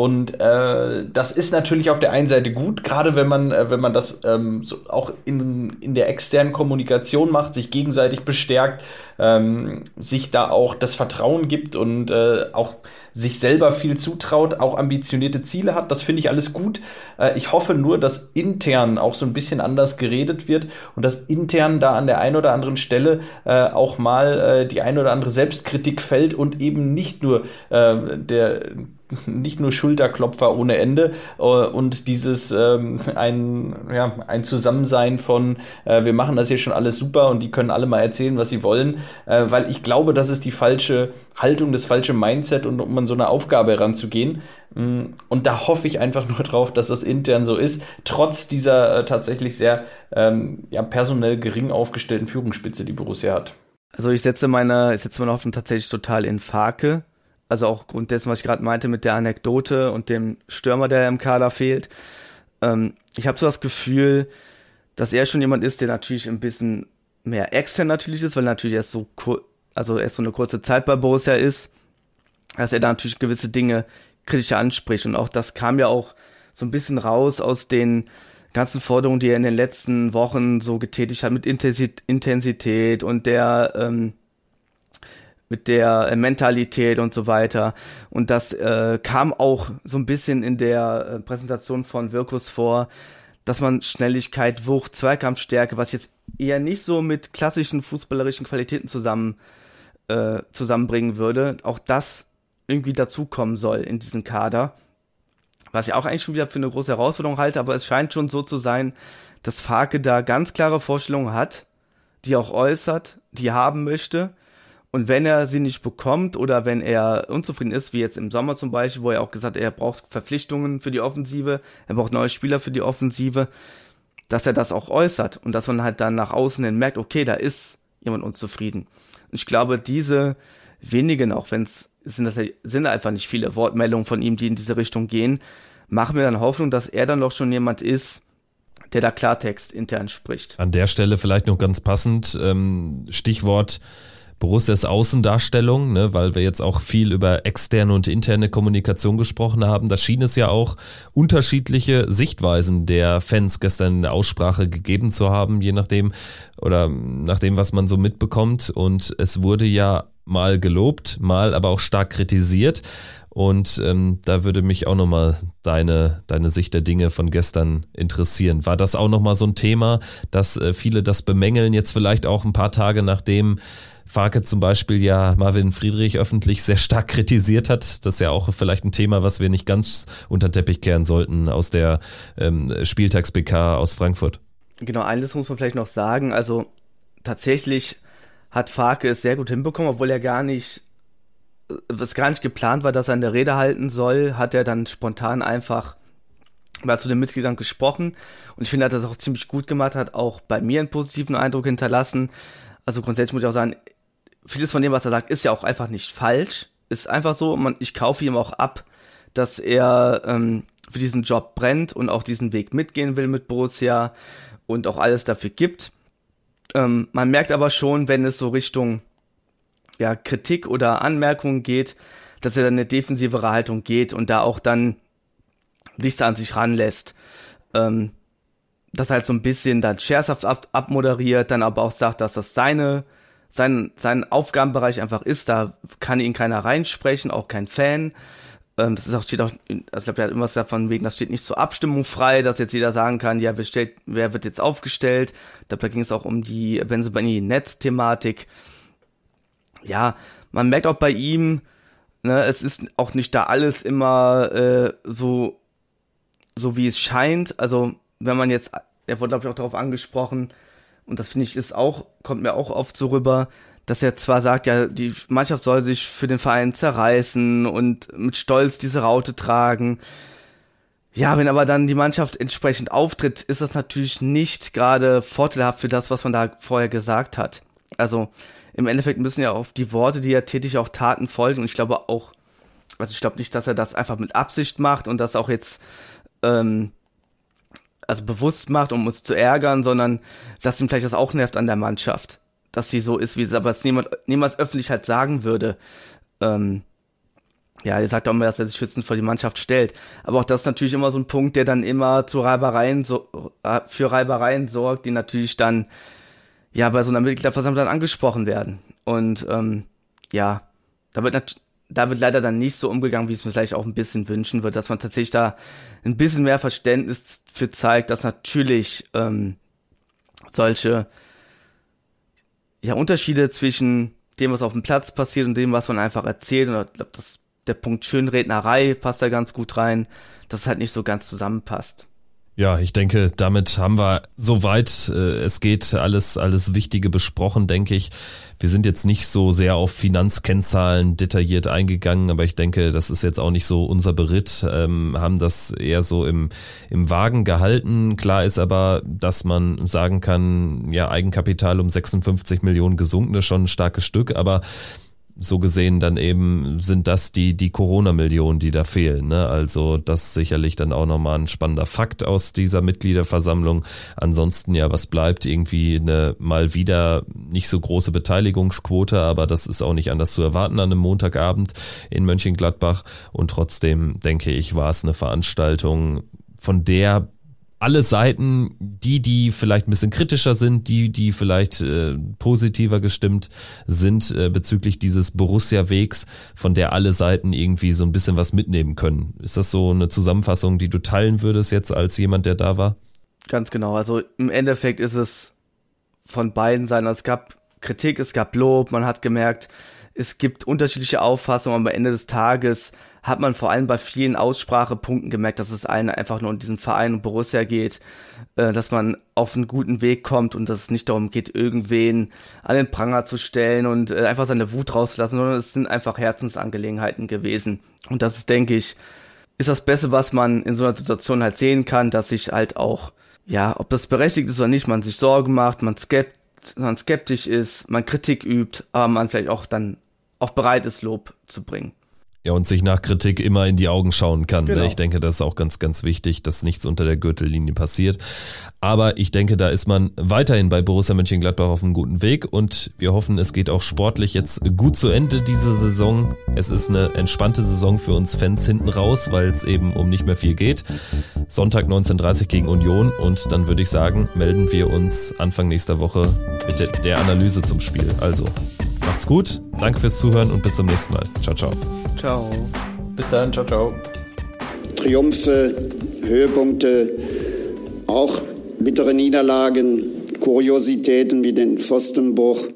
und äh, das ist natürlich auf der einen Seite gut, gerade wenn man, äh, wenn man das ähm, so auch in, in der externen Kommunikation macht, sich gegenseitig bestärkt, ähm, sich da auch das Vertrauen gibt und äh, auch sich selber viel zutraut, auch ambitionierte Ziele hat. Das finde ich alles gut. Äh, ich hoffe nur, dass intern auch so ein bisschen anders geredet wird und dass intern da an der einen oder anderen Stelle äh, auch mal äh, die eine oder andere Selbstkritik fällt und eben nicht nur der nicht nur Schulterklopfer ohne Ende äh, und dieses ähm, ein, ja, ein Zusammensein von äh, wir machen das hier schon alles super und die können alle mal erzählen, was sie wollen, äh, weil ich glaube, das ist die falsche Haltung, das falsche Mindset und um an so eine Aufgabe heranzugehen. Mm, und da hoffe ich einfach nur drauf, dass das intern so ist, trotz dieser äh, tatsächlich sehr ähm, ja, personell gering aufgestellten Führungsspitze, die Borussia hat. Also ich setze meine, ich setze meine Hoffnung tatsächlich total in Fake also auch Grund dessen, was ich gerade meinte mit der Anekdote und dem Stürmer, der im Kader fehlt. Ähm, ich habe so das Gefühl, dass er schon jemand ist, der natürlich ein bisschen mehr extern natürlich ist, weil natürlich erst so also erst so eine kurze Zeit bei Borussia ist, dass er da natürlich gewisse Dinge kritisch anspricht und auch das kam ja auch so ein bisschen raus aus den ganzen Forderungen, die er in den letzten Wochen so getätigt hat mit Intensität und der ähm, mit der äh, Mentalität und so weiter. Und das äh, kam auch so ein bisschen in der äh, Präsentation von Wirkus vor, dass man Schnelligkeit, Wucht, Zweikampfstärke, was jetzt eher nicht so mit klassischen fußballerischen Qualitäten zusammen äh, zusammenbringen würde, auch das irgendwie dazukommen soll in diesen Kader. Was ich auch eigentlich schon wieder für eine große Herausforderung halte, aber es scheint schon so zu sein, dass Farke da ganz klare Vorstellungen hat, die auch äußert, die haben möchte und wenn er sie nicht bekommt oder wenn er unzufrieden ist, wie jetzt im Sommer zum Beispiel, wo er auch gesagt hat, er braucht Verpflichtungen für die Offensive, er braucht neue Spieler für die Offensive, dass er das auch äußert und dass man halt dann nach außen hin merkt, okay, da ist jemand unzufrieden. Und ich glaube, diese wenigen, auch wenn es sind, das, sind einfach nicht viele Wortmeldungen von ihm, die in diese Richtung gehen, machen mir dann Hoffnung, dass er dann doch schon jemand ist, der da Klartext intern spricht. An der Stelle vielleicht noch ganz passend, ähm, Stichwort Borussias Außendarstellung, ne, weil wir jetzt auch viel über externe und interne Kommunikation gesprochen haben. Da schien es ja auch unterschiedliche Sichtweisen der Fans gestern in der Aussprache gegeben zu haben, je nachdem oder nach dem, was man so mitbekommt. Und es wurde ja mal gelobt, mal aber auch stark kritisiert. Und ähm, da würde mich auch nochmal deine, deine Sicht der Dinge von gestern interessieren. War das auch nochmal so ein Thema, dass äh, viele das bemängeln, jetzt vielleicht auch ein paar Tage nachdem Farke zum Beispiel ja Marvin Friedrich öffentlich sehr stark kritisiert hat. Das ist ja auch vielleicht ein Thema, was wir nicht ganz unter den Teppich kehren sollten aus der ähm, Spieltags-PK aus Frankfurt. Genau, eines muss man vielleicht noch sagen. Also tatsächlich hat Farke es sehr gut hinbekommen, obwohl er gar nicht was gar nicht geplant war, dass er eine Rede halten soll, hat er dann spontan einfach mal zu den Mitgliedern gesprochen. Und ich finde, er hat das auch ziemlich gut gemacht, hat auch bei mir einen positiven Eindruck hinterlassen. Also grundsätzlich muss ich auch sagen, vieles von dem, was er sagt, ist ja auch einfach nicht falsch. Ist einfach so, man, ich kaufe ihm auch ab, dass er ähm, für diesen Job brennt und auch diesen Weg mitgehen will mit Borussia und auch alles dafür gibt. Ähm, man merkt aber schon, wenn es so Richtung ja, Kritik oder Anmerkungen geht, dass er dann eine defensivere Haltung geht und da auch dann nichts an sich ranlässt. Ähm, das halt so ein bisschen dann scherzhaft ab, abmoderiert, dann aber auch sagt, dass das seine, sein, sein Aufgabenbereich einfach ist, da kann ihn keiner reinsprechen, auch kein Fan. Ähm, das ist auch, steht auch, also ich glaube, er hat irgendwas davon wegen, das steht nicht zur Abstimmung frei, dass jetzt jeder sagen kann, ja, wer, stellt, wer wird jetzt aufgestellt? Da ging es auch um die Benzebani-Netz-Thematik ja, man merkt auch bei ihm, ne, es ist auch nicht da alles immer äh, so, so wie es scheint. Also, wenn man jetzt, er wurde, glaube ich, auch darauf angesprochen, und das finde ich ist auch, kommt mir auch oft so rüber, dass er zwar sagt, ja, die Mannschaft soll sich für den Verein zerreißen und mit Stolz diese Raute tragen. Ja, wenn aber dann die Mannschaft entsprechend auftritt, ist das natürlich nicht gerade vorteilhaft für das, was man da vorher gesagt hat. Also, im Endeffekt müssen ja auf die Worte, die er tätig, auch Taten folgen. Und ich glaube auch, also ich glaube nicht, dass er das einfach mit Absicht macht und das auch jetzt ähm, also bewusst macht, um uns zu ärgern, sondern dass ihm vielleicht das auch nervt an der Mannschaft, dass sie so ist, wie sie aber es niemand, niemals öffentlich halt sagen würde. Ähm, ja, er sagt auch immer, dass er sich schützend vor die Mannschaft stellt. Aber auch das ist natürlich immer so ein Punkt, der dann immer zu Reibereien so, äh, für Reibereien sorgt, die natürlich dann ja bei so einer Mitgliederversammlung dann angesprochen werden. Und ähm, ja, da wird, da wird leider dann nicht so umgegangen, wie es mir vielleicht auch ein bisschen wünschen wird, dass man tatsächlich da ein bisschen mehr Verständnis für zeigt, dass natürlich ähm, solche ja, Unterschiede zwischen dem, was auf dem Platz passiert und dem, was man einfach erzählt, und ich glaube, dass der Punkt Schönrednerei passt da ganz gut rein, dass es halt nicht so ganz zusammenpasst. Ja, ich denke, damit haben wir soweit äh, es geht alles alles Wichtige besprochen, denke ich. Wir sind jetzt nicht so sehr auf Finanzkennzahlen detailliert eingegangen, aber ich denke, das ist jetzt auch nicht so unser Beritt, ähm, haben das eher so im, im Wagen gehalten. Klar ist aber, dass man sagen kann, ja, Eigenkapital um 56 Millionen gesunken, ist schon ein starkes Stück, aber so gesehen dann eben sind das die, die Corona-Millionen, die da fehlen. Ne? Also das sicherlich dann auch nochmal ein spannender Fakt aus dieser Mitgliederversammlung. Ansonsten ja, was bleibt? Irgendwie eine mal wieder nicht so große Beteiligungsquote, aber das ist auch nicht anders zu erwarten an einem Montagabend in Mönchengladbach. Und trotzdem denke ich, war es eine Veranstaltung, von der alle Seiten, die, die vielleicht ein bisschen kritischer sind, die, die vielleicht äh, positiver gestimmt sind äh, bezüglich dieses Borussia-Wegs, von der alle Seiten irgendwie so ein bisschen was mitnehmen können. Ist das so eine Zusammenfassung, die du teilen würdest jetzt als jemand, der da war? Ganz genau. Also im Endeffekt ist es von beiden Seiten. Es gab Kritik, es gab Lob, man hat gemerkt, es gibt unterschiedliche Auffassungen, aber am Ende des Tages hat man vor allem bei vielen Aussprachepunkten gemerkt, dass es allen einfach nur um diesen Verein und Borussia geht, äh, dass man auf einen guten Weg kommt und dass es nicht darum geht, irgendwen an den Pranger zu stellen und äh, einfach seine Wut rauszulassen, sondern es sind einfach Herzensangelegenheiten gewesen. Und das ist, denke ich, ist das Beste, was man in so einer Situation halt sehen kann, dass sich halt auch, ja, ob das berechtigt ist oder nicht, man sich Sorgen macht, man, skept, man skeptisch ist, man Kritik übt, aber man vielleicht auch dann auch bereit ist, Lob zu bringen. Ja, und sich nach Kritik immer in die Augen schauen kann. Ne? Genau. Ich denke, das ist auch ganz, ganz wichtig, dass nichts unter der Gürtellinie passiert. Aber ich denke, da ist man weiterhin bei Borussia Mönchengladbach auf einem guten Weg und wir hoffen, es geht auch sportlich jetzt gut zu Ende diese Saison. Es ist eine entspannte Saison für uns Fans hinten raus, weil es eben um nicht mehr viel geht. Sonntag 19.30 gegen Union und dann würde ich sagen, melden wir uns Anfang nächster Woche mit der Analyse zum Spiel. Also, macht's gut, danke fürs Zuhören und bis zum nächsten Mal. Ciao, ciao. Ciao. Bis dann, ciao, ciao. Triumphe, Höhepunkte, auch bittere Niederlagen, Kuriositäten wie den Pfostenbruch.